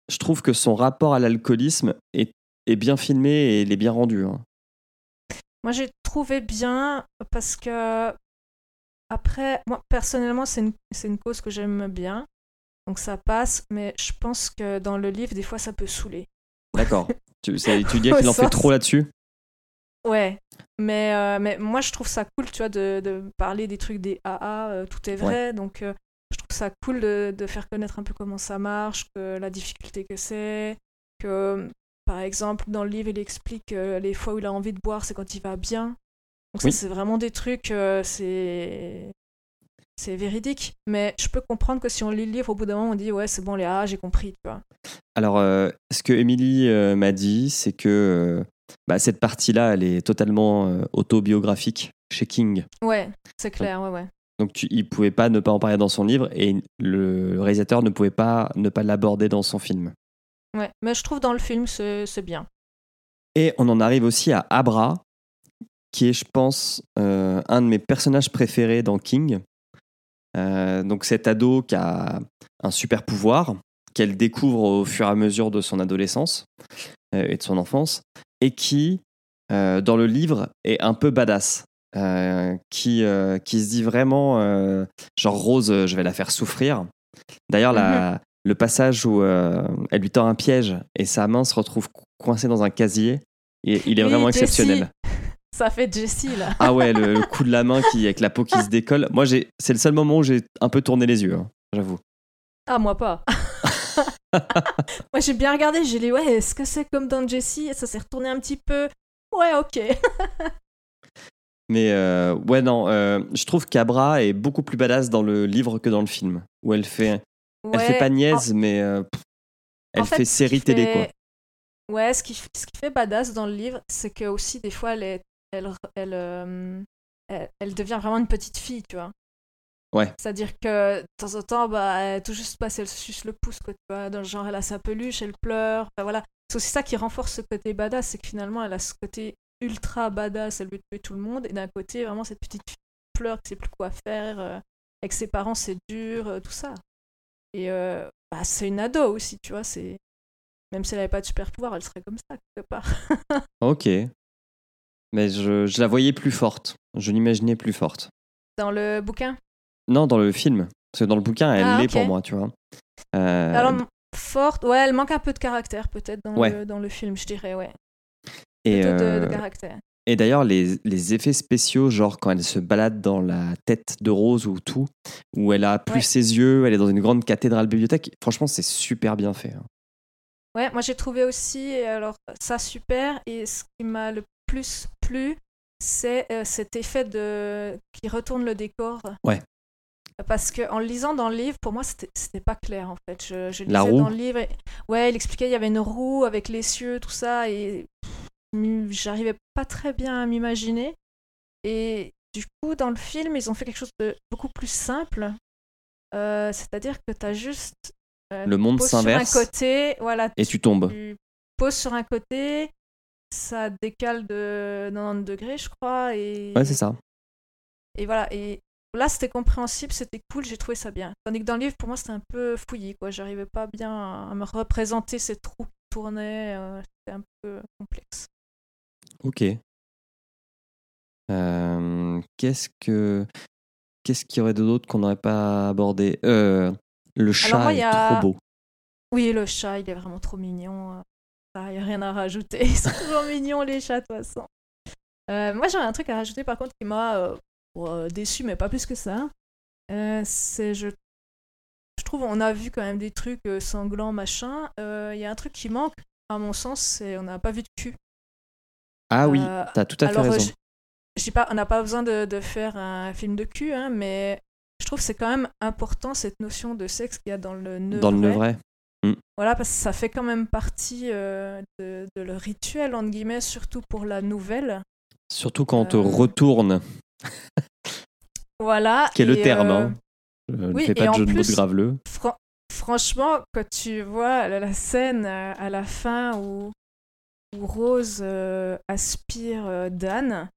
je trouve que son rapport à l'alcoolisme est, est bien filmé et il est bien rendu. hein. Moi, j'ai trouvé bien parce que, après, moi, personnellement, c'est une, cause que j'aime bien. Donc ça passe, mais je pense que dans le livre, des fois, ça peut saouler. D'accord. tu, tu Au qu'il en fait trop là-dessus? Ouais, mais, euh, mais moi, je trouve ça cool, tu vois, de, de parler des trucs des AA, euh, tout est vrai. Donc, euh, ça cool de, de faire connaître un peu comment ça marche, que la difficulté que c'est, que, par exemple, dans le livre, il explique que les fois où il a envie de boire, c'est quand il va bien. Donc, Oui. ça, c'est vraiment des trucs, euh, c'est. C'est véridique, mais je peux comprendre que si on lit le livre, au bout d'un moment, on dit ouais, c'est bon, les AA, j'ai compris, tu vois. Alors, euh, ce que Émilie euh, m'a dit, c'est que euh, bah, cette partie-là, elle est totalement euh, autobiographique chez King. Ouais, c'est clair, ouais, ouais. Donc, tu, il pouvait pas ne pas en parler dans son livre et le réalisateur ne pouvait pas ne pas l'aborder dans son film. Ouais, mais je trouve dans le film, c'est bien. Et on en arrive aussi à Abra, qui est, je pense, euh, un de mes personnages préférés dans King. Euh, donc cet ado qui a un super pouvoir, qu'elle découvre au fur et à mesure de son adolescence euh, et de son enfance, et qui, dans le livre, est un peu badass. Euh, qui, euh, qui se dit vraiment, euh, genre Rose, je vais la faire souffrir. D'ailleurs, la- le passage où elle lui tend un piège et sa main se retrouve co- coincée dans un casier, et il est Oui, vraiment Jessie. exceptionnel. Ça fait Jessie, là. Ah ouais, le, le coup de la main qui, avec la peau qui se décolle. Moi, c'est le seul moment où j'ai un peu tourné les yeux, hein, j'avoue. Ah, moi pas. moi, j'ai bien regardé, j'ai dit, ouais, est-ce que c'est comme dans Jessie? Ça s'est retourné un petit peu. Ouais, ok. Mais euh, ouais, non, euh, je trouve qu'Abra est beaucoup plus badass dans le livre que dans le film, où elle fait, elle Ouais, fait pas en- niaise, mais euh, pff, elle en fait, série télé, fait- quoi. Ouais, ce qui, ce qui fait badass dans le livre, c'est que aussi, des fois, elle, est- elle, elle, elle, elle devient vraiment une petite fille, tu vois. Ouais. C'est-à-dire que de temps en temps, bah, elle, tout juste passe, elle se suce le pouce, quoi, tu vois. Dans le genre, elle a sa peluche, elle pleure. Enfin, voilà. C'est aussi ça qui renforce ce côté badass, c'est que finalement, elle a ce côté ultra badass, elle veut tuer tout le monde, et d'un côté, vraiment, cette petite fille qui pleure, qui sait plus quoi faire, euh, avec ses parents, c'est dur, euh, tout ça. Et euh, bah, c'est une ado aussi, tu vois, c'est... Même si elle n'avait pas de super pouvoir, elle serait comme ça, quelque part. Ok. Mais je, je la voyais plus forte. Je l'imaginais plus forte. Dans le bouquin? Non, dans le film. Parce que dans le bouquin, elle Ah, l'est pour moi, tu vois. Alors, forte, ouais, elle manque un peu de caractère, peut-être, dans, Ouais. le, dans le film, je dirais, ouais. Et, Plutôt de, de euh, caractère. Et d'ailleurs, les, les effets spéciaux, genre quand elle se balade dans la tête de Rose ou tout, où elle a plus Ouais. ses yeux, elle est dans une grande cathédrale bibliothèque, franchement, c'est super bien fait. hein. Ouais, moi j'ai trouvé aussi, alors ça super, et ce qui m'a le plus plu, c'est euh, cet effet de qui retourne le décor. Ouais. Parce que en le lisant dans le livre, pour moi c'était pas clair en fait. Je, je lisais La roue? dans le livre, et- ouais, il expliquait il y avait une roue avec les cieux, tout ça, et j'arrivais pas très bien à m'imaginer. Et du coup, dans le film, ils ont fait quelque chose de beaucoup plus simple. Euh, C'est-à-dire que tu as juste euh, Le monde poses sur un s'inverse côté, voilà, et tu tombes. tu poses sur un côté, ça décale de 90 degrés, je crois, et, Ouais, c'est ça. et voilà. Et là, c'était compréhensible, c'était cool, j'ai trouvé ça bien. Tandis que dans le livre, pour moi, c'était un peu fouillis, quoi. J'arrivais pas bien à me représenter ces trous qui tournaient, euh, c'était un peu complexe. Ok. Euh, qu'est-ce que qu'est-ce qu'il y aurait d'autre qu'on n'aurait pas abordé? Euh, Le chat moi, il est a- trop beau. Oui, le chat, il est vraiment trop mignon. euh, Ça, y a rien à rajouter. Ils sont toujours mignons, les chats, de toute façon. Euh, moi, j'avais un truc à rajouter, par contre, qui m'a euh, déçu, mais pas plus que ça. C'est, je, je trouve, on a vu quand même des trucs sanglants, machin. Il y a un truc qui manque, à mon sens, c'est on n'a pas vu de cul. Ah oui, Euh, t'as tout à fait alors, euh, raison. dis pas, on n'a pas besoin de, de faire un film de cul, hein, mais je trouve que c'est quand même important cette notion de sexe qu'il y a dans le Dans le. Neuvray. Mm. Voilà, parce que ça fait quand même partie euh, de, de le rituel, entre guillemets, surtout pour la nouvelle. Surtout quand on te Euh, retourne, Voilà. qui est le terme. hein. Je ne oui, fais et pas de jeu de mots. Fran- franchement, quand tu vois la, scène à la fin où, où Rose euh, aspire euh, Dan,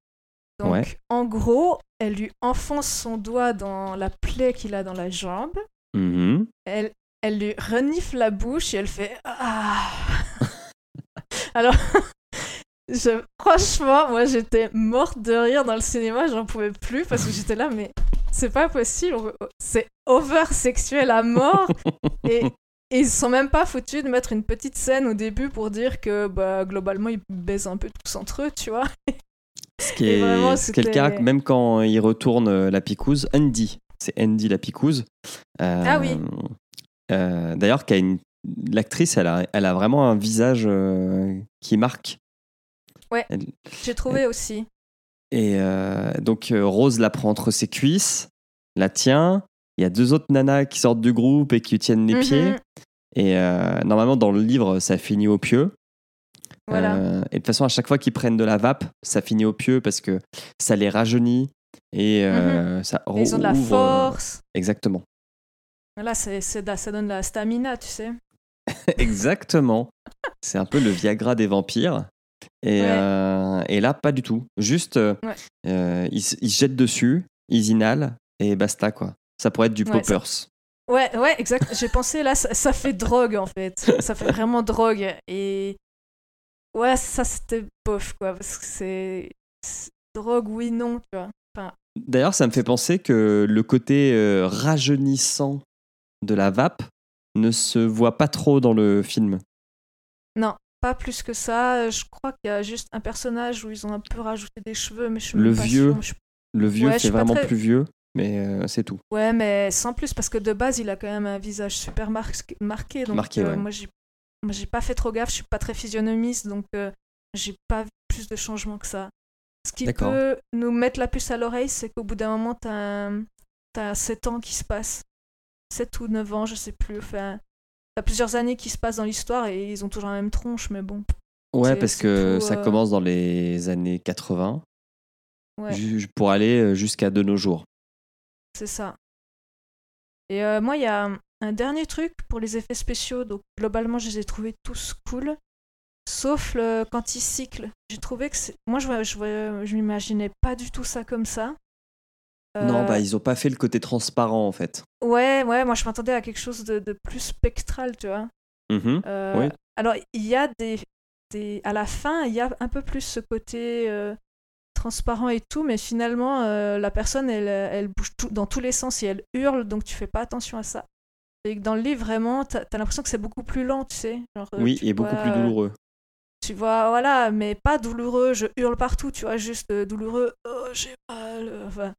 donc Ouais. en gros, elle lui enfonce son doigt dans la plaie qu'il a dans la jambe, Mhm. elle, elle lui renifle la bouche et elle fait Ah Alors, je, franchement, moi j'étais morte de rire dans le cinéma, j'en pouvais plus parce que j'étais là, mais c'est pas possible, c'est over sexuel à mort. Et, et ils se sont même pas foutus de mettre une petite scène au début pour dire que bah, globalement ils baisent un peu tous entre eux, tu vois. Ce qui est, vraiment, ce qui est le cas, même quand il retourne euh, la picouse, Andy, c'est Andy la picouse. Euh, Ah oui. euh, D'ailleurs, une- l'actrice, elle a, elle a vraiment un visage euh, qui marque. Ouais. Elle- J'ai trouvé aussi. et donc Rose la prend entre ses cuisses, la tient. Il y a deux autres nanas qui sortent du groupe et qui tiennent les Mhm, pieds. Et euh, normalement, dans le livre, ça finit au pieu. Voilà. Euh, et de toute façon, à chaque fois qu'ils prennent de la vape, ça finit au pieu parce que ça les rajeunit et euh, ça Et ils ont de la euh, force. Exactement. C'est, c'est- ça donne de la stamina, tu sais. Exactement. C'est un peu le Viagra des vampires. Et, Ouais. et là, pas du tout. Juste, Ouais. ils, ils se jettent dessus, ils inhalent et basta quoi. Ça pourrait être du Ouais, ça- poppers. Ouais, ouais, exact. J'ai pensé là, ça, ça fait drogue en fait. Ça fait vraiment drogue. Et ouais, ça c'était bof quoi. Parce que c'est. Drogue, oui, non, tu vois. D'ailleurs, ça me fait penser que le côté euh, rajeunissant de la vape ne se voit pas trop dans le film. Non, pas plus que ça. Je crois qu'il y a juste un personnage où ils ont un peu rajouté des cheveux, mais je suis Le pas vieux. sûre. Je- Le vieux Ouais, suis pas vraiment très- plus vieux, mais euh, c'est tout. Ouais, mais sans plus, parce que de base, il a quand même un visage super mar- marqué. Donc, Marqué, euh, ouais. moi, j'ai pas fait trop gaffe. Je suis pas très physionomiste, donc euh, j'ai pas vu plus de changements que ça. Ce qui peut nous mettre la puce à l'oreille, c'est qu'au bout d'un moment, t'as un... t'as 7 ans qui se passent. 7 ou 9 ans, je sais plus. Enfin, t'as plusieurs années qui se passent dans l'histoire et ils ont toujours la même tronche, mais bon. Ouais, parce que tout, ça euh, commence dans les années 80 Ouais. ju- pour aller jusqu'à de nos jours. C'est ça. Et euh, moi, il y a un- dernier truc pour les effets spéciaux. Donc, globalement, je les ai trouvés tous cool. Sauf le, quand ils cyclent. J'ai trouvé que c'est. Moi, je, je, m'imaginais pas du tout ça comme ça. Non, Euh, bah ils ont pas fait le côté transparent en fait. Ouais, ouais, moi, je m'attendais à quelque chose de, de plus spectral, tu vois. Mhm. Euh. Alors, il y a des, des. À la fin, il y a un peu plus ce côté transparent et tout, mais finalement, euh, la personne, elle, elle bouge tout, dans tous les sens et elle hurle, donc tu fais pas attention à ça. Et dans le livre, vraiment, t'as as, l'impression que c'est beaucoup plus lent, tu sais. Genre, euh, Oui, tu et beaucoup plus euh, douloureux. Tu vois, voilà, mais pas douloureux, je hurle partout, tu vois, juste euh, douloureux, oh, j'ai mal. euh, Enfin,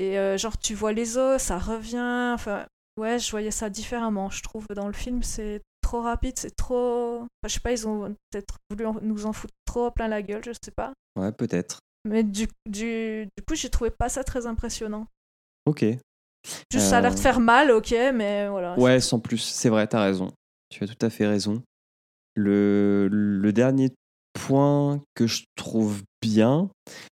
et euh, genre, tu vois les os, ça revient. Enfin, ouais, je voyais ça différemment. Je trouve dans le film, c'est trop rapide, c'est trop. Enfin, je sais pas, ils ont peut-être voulu en- nous en foutre trop plein la gueule, je sais pas. Ouais, peut-être. Mais du, du, du coup, j'ai trouvé pas ça très impressionnant. Ok. Juste, ça a l'air de Euh, faire mal, ok, mais voilà. Ouais, sans plus, c'est vrai, t'as raison. Tu as tout à fait raison. Le, le dernier point que je trouve bien,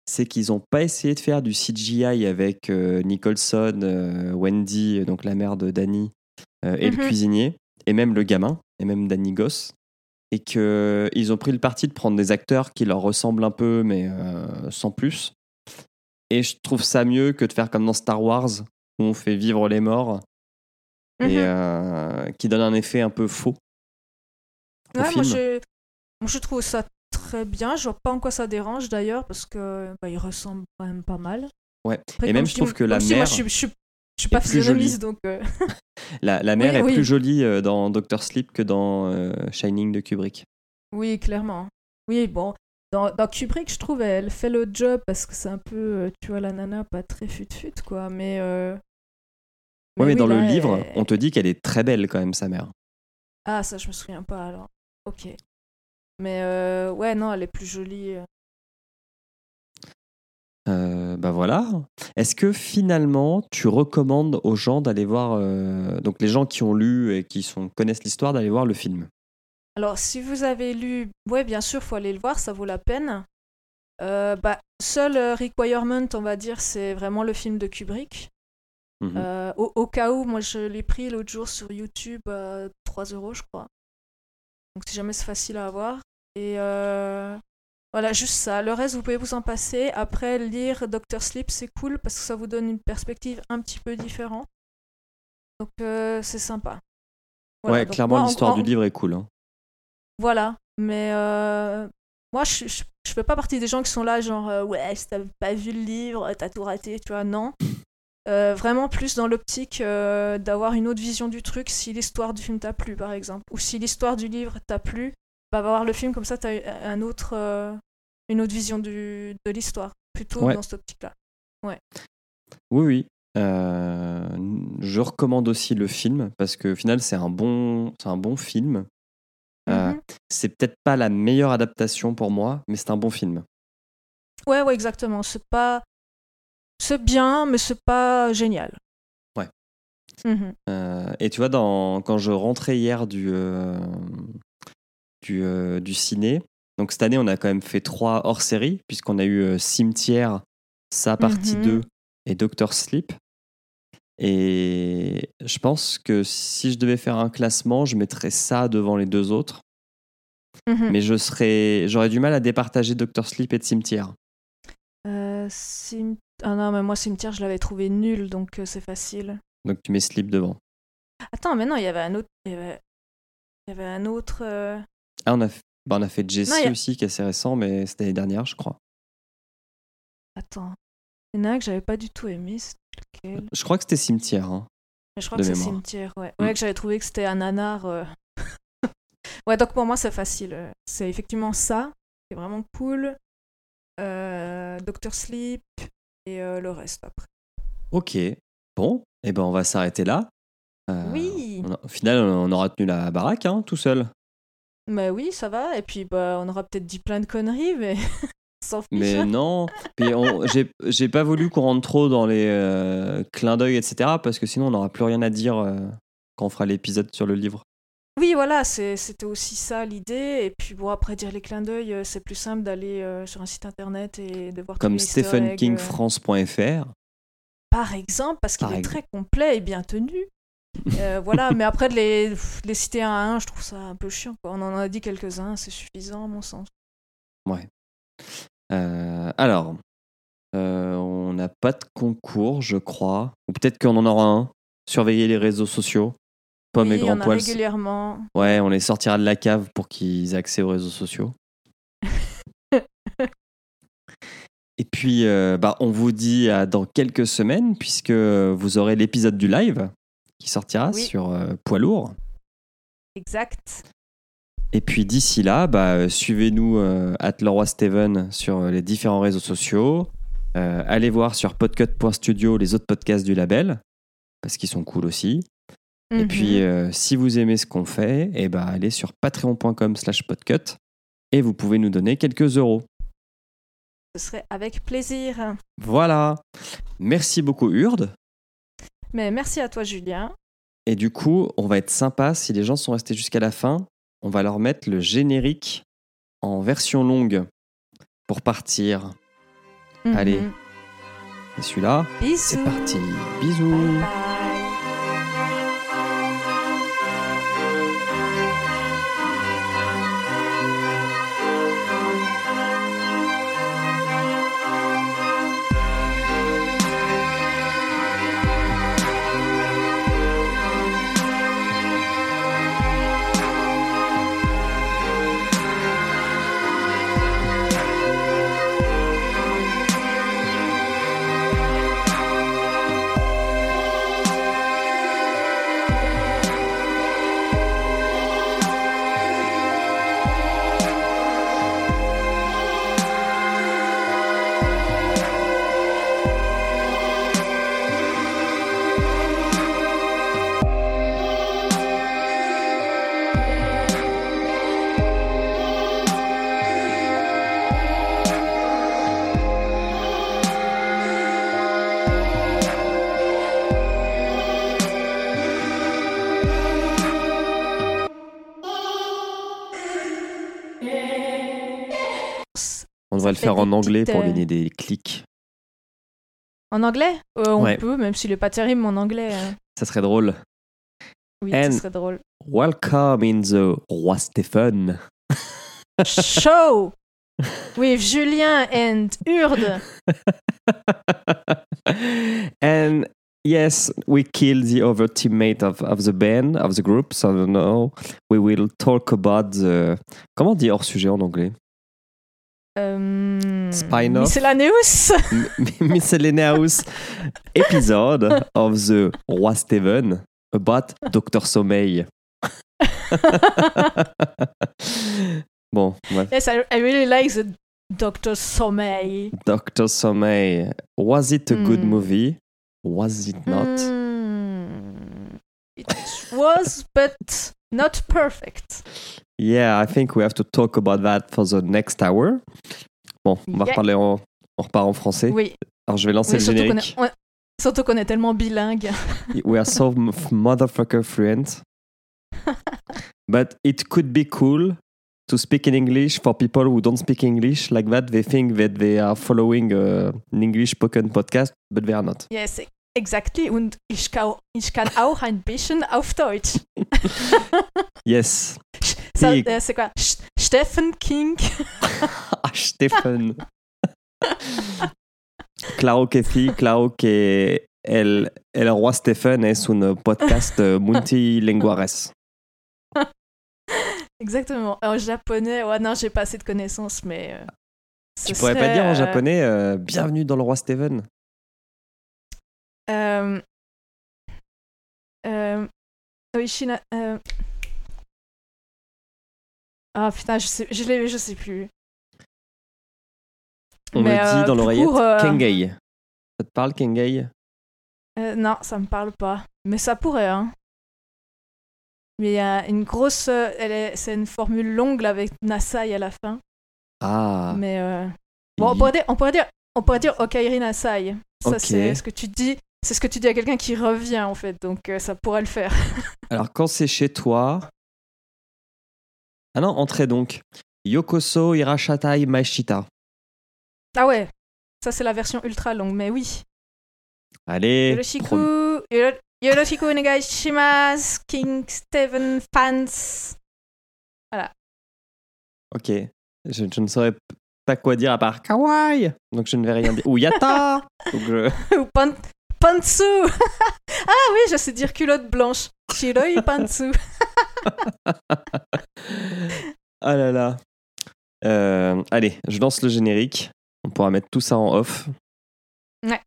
c'est qu'ils n'ont pas essayé de faire du CGI avec euh, Nicholson, euh, Wendy, donc la mère de Danny, euh, et le Mhm. cuisinier, et même le gamin, et même Danny Goss. Et qu'ils ont pris le parti de prendre des acteurs qui leur ressemblent un peu, mais euh, sans plus. Et je trouve ça mieux que de faire comme dans Star Wars, où on fait vivre les morts Mhm. et euh, qui donne un effet un peu faux moi, je, moi, je trouve ça très bien. Je vois pas en quoi ça dérange d'ailleurs, parce que bah, il ressemble quand même pas mal. Ouais. Après, et même je dis- trouve que la moi, mère, je, suis- je, suis- je suis pas physionomiste, donc. euh, la, la Oui, est oui. plus jolie dans Doctor Sleep que dans euh, Shining de Kubrick. Oui, clairement. Oui, bon. Dans, dans Kubrick, je trouve, elle fait le job parce que c'est un peu, euh, tu vois, la nana pas très fut-fut, quoi. Mais. euh, Ouais, mais oui, dans le livre, elle- on te dit qu'elle est très belle quand même, sa mère. Ah, ça, je me souviens pas alors. Ok. Mais euh, ouais, non, elle est plus jolie. Euh. Bah voilà. Est-ce que finalement tu recommandes aux gens d'aller voir, euh, donc les gens qui ont lu et qui sont, connaissent l'histoire, d'aller voir le film? Alors, si vous avez lu, ouais, bien sûr, faut aller le voir, ça vaut la peine. Euh, bah, seul euh, requirement, on va dire, c'est vraiment le film de Kubrick. Euh, au, au cas où, moi, je l'ai pris l'autre jour sur YouTube à 3 euros, je crois. Donc, si jamais c'est facile à avoir. Et euh, voilà, juste ça. Le reste, vous pouvez vous en passer. Après, lire Doctor Sleep, c'est cool parce que ça vous donne une perspective un petit peu différente. Donc, euh, c'est sympa. Voilà, ouais, clairement l'histoire en- du livre est cool. hein. voilà, mais euh, moi je, je, je fais pas partie des gens qui sont là genre euh, ouais si t'as pas vu le livre t'as tout raté, tu vois, non. Vraiment plus dans l'optique d'avoir une autre vision du truc si l'histoire du film t'a plu par exemple, ou si l'histoire du livre t'a plu, bah va voir le film comme ça t'as un autre, euh, une autre vision du, de l'histoire, plutôt Ouais. dans cette optique-là. Oui, oui. Euh, je recommande aussi le film parce que au final c'est un bon, c'est un bon film. Euh, Mhm. C'est peut-être pas la meilleure adaptation pour moi, mais c'est un bon film. Ouais ouais exactement, c'est pas, c'est bien mais c'est pas génial. Ouais. Mhm. Euh, et tu vois, dans, quand je rentrais hier du, du, euh, du ciné, donc cette année, on a quand même fait trois hors-série, puisqu'on a eu euh, Cimetière, sa partie Mhm. 2 et Doctor Sleep. Et je pense que si je devais faire un classement, je mettrais ça devant les deux autres. Mhm. Mais je serais, j'aurais du mal à départager Doctor Sleep et de Cimetière. Euh, cim- Ah non, mais moi, cimetière, je l'avais trouvé nul, donc euh, c'est facile. Donc tu mets Sleep devant. Attends, mais non, il y avait un autre. Il y avait, il y avait un autre. euh, Ah, on a, fait- bah, on a fait Jessie Non, a- aussi, qui est assez récent, mais c'était l'année dernière, je crois. Attends. Il y en a un que j'avais pas du tout aimé. Lequel? Je crois que c'était Cimetière. hein. Je crois que c'est cimetière, ouais. Mm. Ouais, que j'avais trouvé que c'était un nanar. euh. ouais, donc pour moi, c'est facile. euh. C'est effectivement ça, qui est vraiment cool. Euh, Doctor Sleep et euh, le reste après. Ok, bon, et ben on va s'arrêter là. Euh, Oui, a- au final, on aura tenu la baraque, hein, tout seul. Mais oui, ça va. Et puis, bah, on aura peut-être dit plein de conneries, mais fiche. Mais non, j'ai pas voulu qu'on rentre trop dans les euh, clins d'œil, etc. Parce que sinon, on n'aura plus rien à dire euh, quand on fera l'épisode sur le livre. Oui, voilà, c'était aussi ça l'idée. Et puis, bon, après dire les clins d'œil, euh, c'est plus simple d'aller euh, sur un site internet et de voir Comme euh, stephenkingfrance.fr. Par exemple, parce qu'il est très complet et bien tenu. Euh, voilà, mais après de les, les citer un à un, je trouve ça un peu chiant. quoi. On en a dit quelques-uns, c'est suffisant à mon sens. Euh, alors, euh, on n'a pas de concours, je crois. Ou peut-être qu'on en aura un. Surveillez les réseaux sociaux. Pomme oui, et Grand Poil. régulièrement. Ouais, on les sortira de la cave pour qu'ils aient accès aux réseaux sociaux. Et puis, bah, on vous dit à dans quelques semaines, puisque vous aurez l'épisode du live qui sortira Oui. sur euh, Poids Lourd. Exact. Et puis d'ici là, bah, euh, suivez-nous euh, at Leroy Steven sur euh, les différents réseaux sociaux. Euh, allez voir sur podcut.studio les autres podcasts du label, parce qu'ils sont cool aussi. Et Mhm. puis, euh, si vous aimez ce qu'on fait, eh ben, allez sur patreon.com slash podcut et vous pouvez nous donner quelques euros. Ce serait avec plaisir. Voilà. Merci beaucoup, Urde. Mais merci à toi, Julien. Et du coup, on va être sympa si les gens sont restés jusqu'à la fin. On va leur mettre le générique en version longue pour partir. Allez. Mhm. Et celui-là, c'est parti. Bisous. Bye bye. Faire en anglais petites, pour euh, gagner des clics. En anglais? Euh, On Ouais. peut, même s'il est pas terrible, mon anglais. euh, Ça serait drôle. Oui, And- ce serait drôle. Welcome in the Roi Stephen. Show with Julien and Urde. and yes, we killed the other teammate of, of the band, of the group. So now we will talk about the. Comment on dit hors sujet en anglais? Spin-off. Miscellaneous. Miscellaneous episode of the Roi Stephen about Dr. Sommeil. bon, yes, I, I really like the Dr. Sommeil. Dr. Sommeil. Was it a good Hmm. movie? Was it not? Hmm. It was, but not perfect. Yeah, I think we have to talk about that for the next hour. Bon, on va Yeah. reparler en, on repart en français. Oui, Alors je vais lancer oui le surtout qu'on générique. est, ouais, surtout qu'on est tellement bilingue. We are so motherfucker fluent. but it could be cool to speak in English for people who don't speak English like that. They think that they are following uh, an English spoken podcast, but they are not. Yes, exactly. Und ich kann, ich kann auch ein bisschen auf Deutsch. Yes. Quoi Sch- Stephen King. Ah, Stephen. claro que sí, claro que el, el roi Stephen es un podcast multilinguares. Exactement. En japonais, ouais, non, j'ai pas assez de connaissances, mais. euh, Tu pourrais pas dire en euh, japonais euh, Bienvenue dans le roi Stephen Euh, euh, oui, China. euh, Ah putain, je sais, je, l'ai- je sais plus. On Mais, me dit euh, dans l'oreillette euh, Kengei. Ça te parle, Kengei? Euh, non, ça me parle pas. Mais ça pourrait, hein. Mais il y a une grosse. euh, elle est, c'est une formule longue là, avec Nasai à la fin. Ah. Mais. euh, Bon, on pourrait dire, on pourrait dire, on pourrait dire Okairi Nasai. Ça, c'est ce que tu dis. C'est ce que tu dis à quelqu'un qui revient, en fait. Donc, euh, ça pourrait le faire. Alors, quand c'est chez toi. Ah non, entrez donc. Yokoso Hirashatai Maeshita. Ah ouais. Ça, c'est la version ultra longue. Mais oui. Allez. Yoroshiku, prom- yoro- yoroshiku onegai shimasu, King Steven fans. Ok. Je, je ne saurais pas quoi dire à part kawaii. Donc je ne vais rien dire. Ou yata. Donc je- Ou pan- pantsu. ah oui, je sais dire culotte blanche. Shiroi pantsu. Ah là là. Euh, allez, je lance le générique. On pourra mettre tout ça en off. Ouais.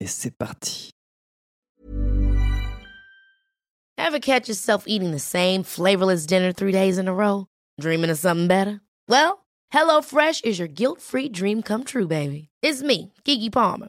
Et c'est parti. Ever catch yourself eating the same flavorless dinner three days in a row? Dreaming of something better? Well, HelloFresh is your guilt free dream come true, baby. It's me, Kiki Palmer.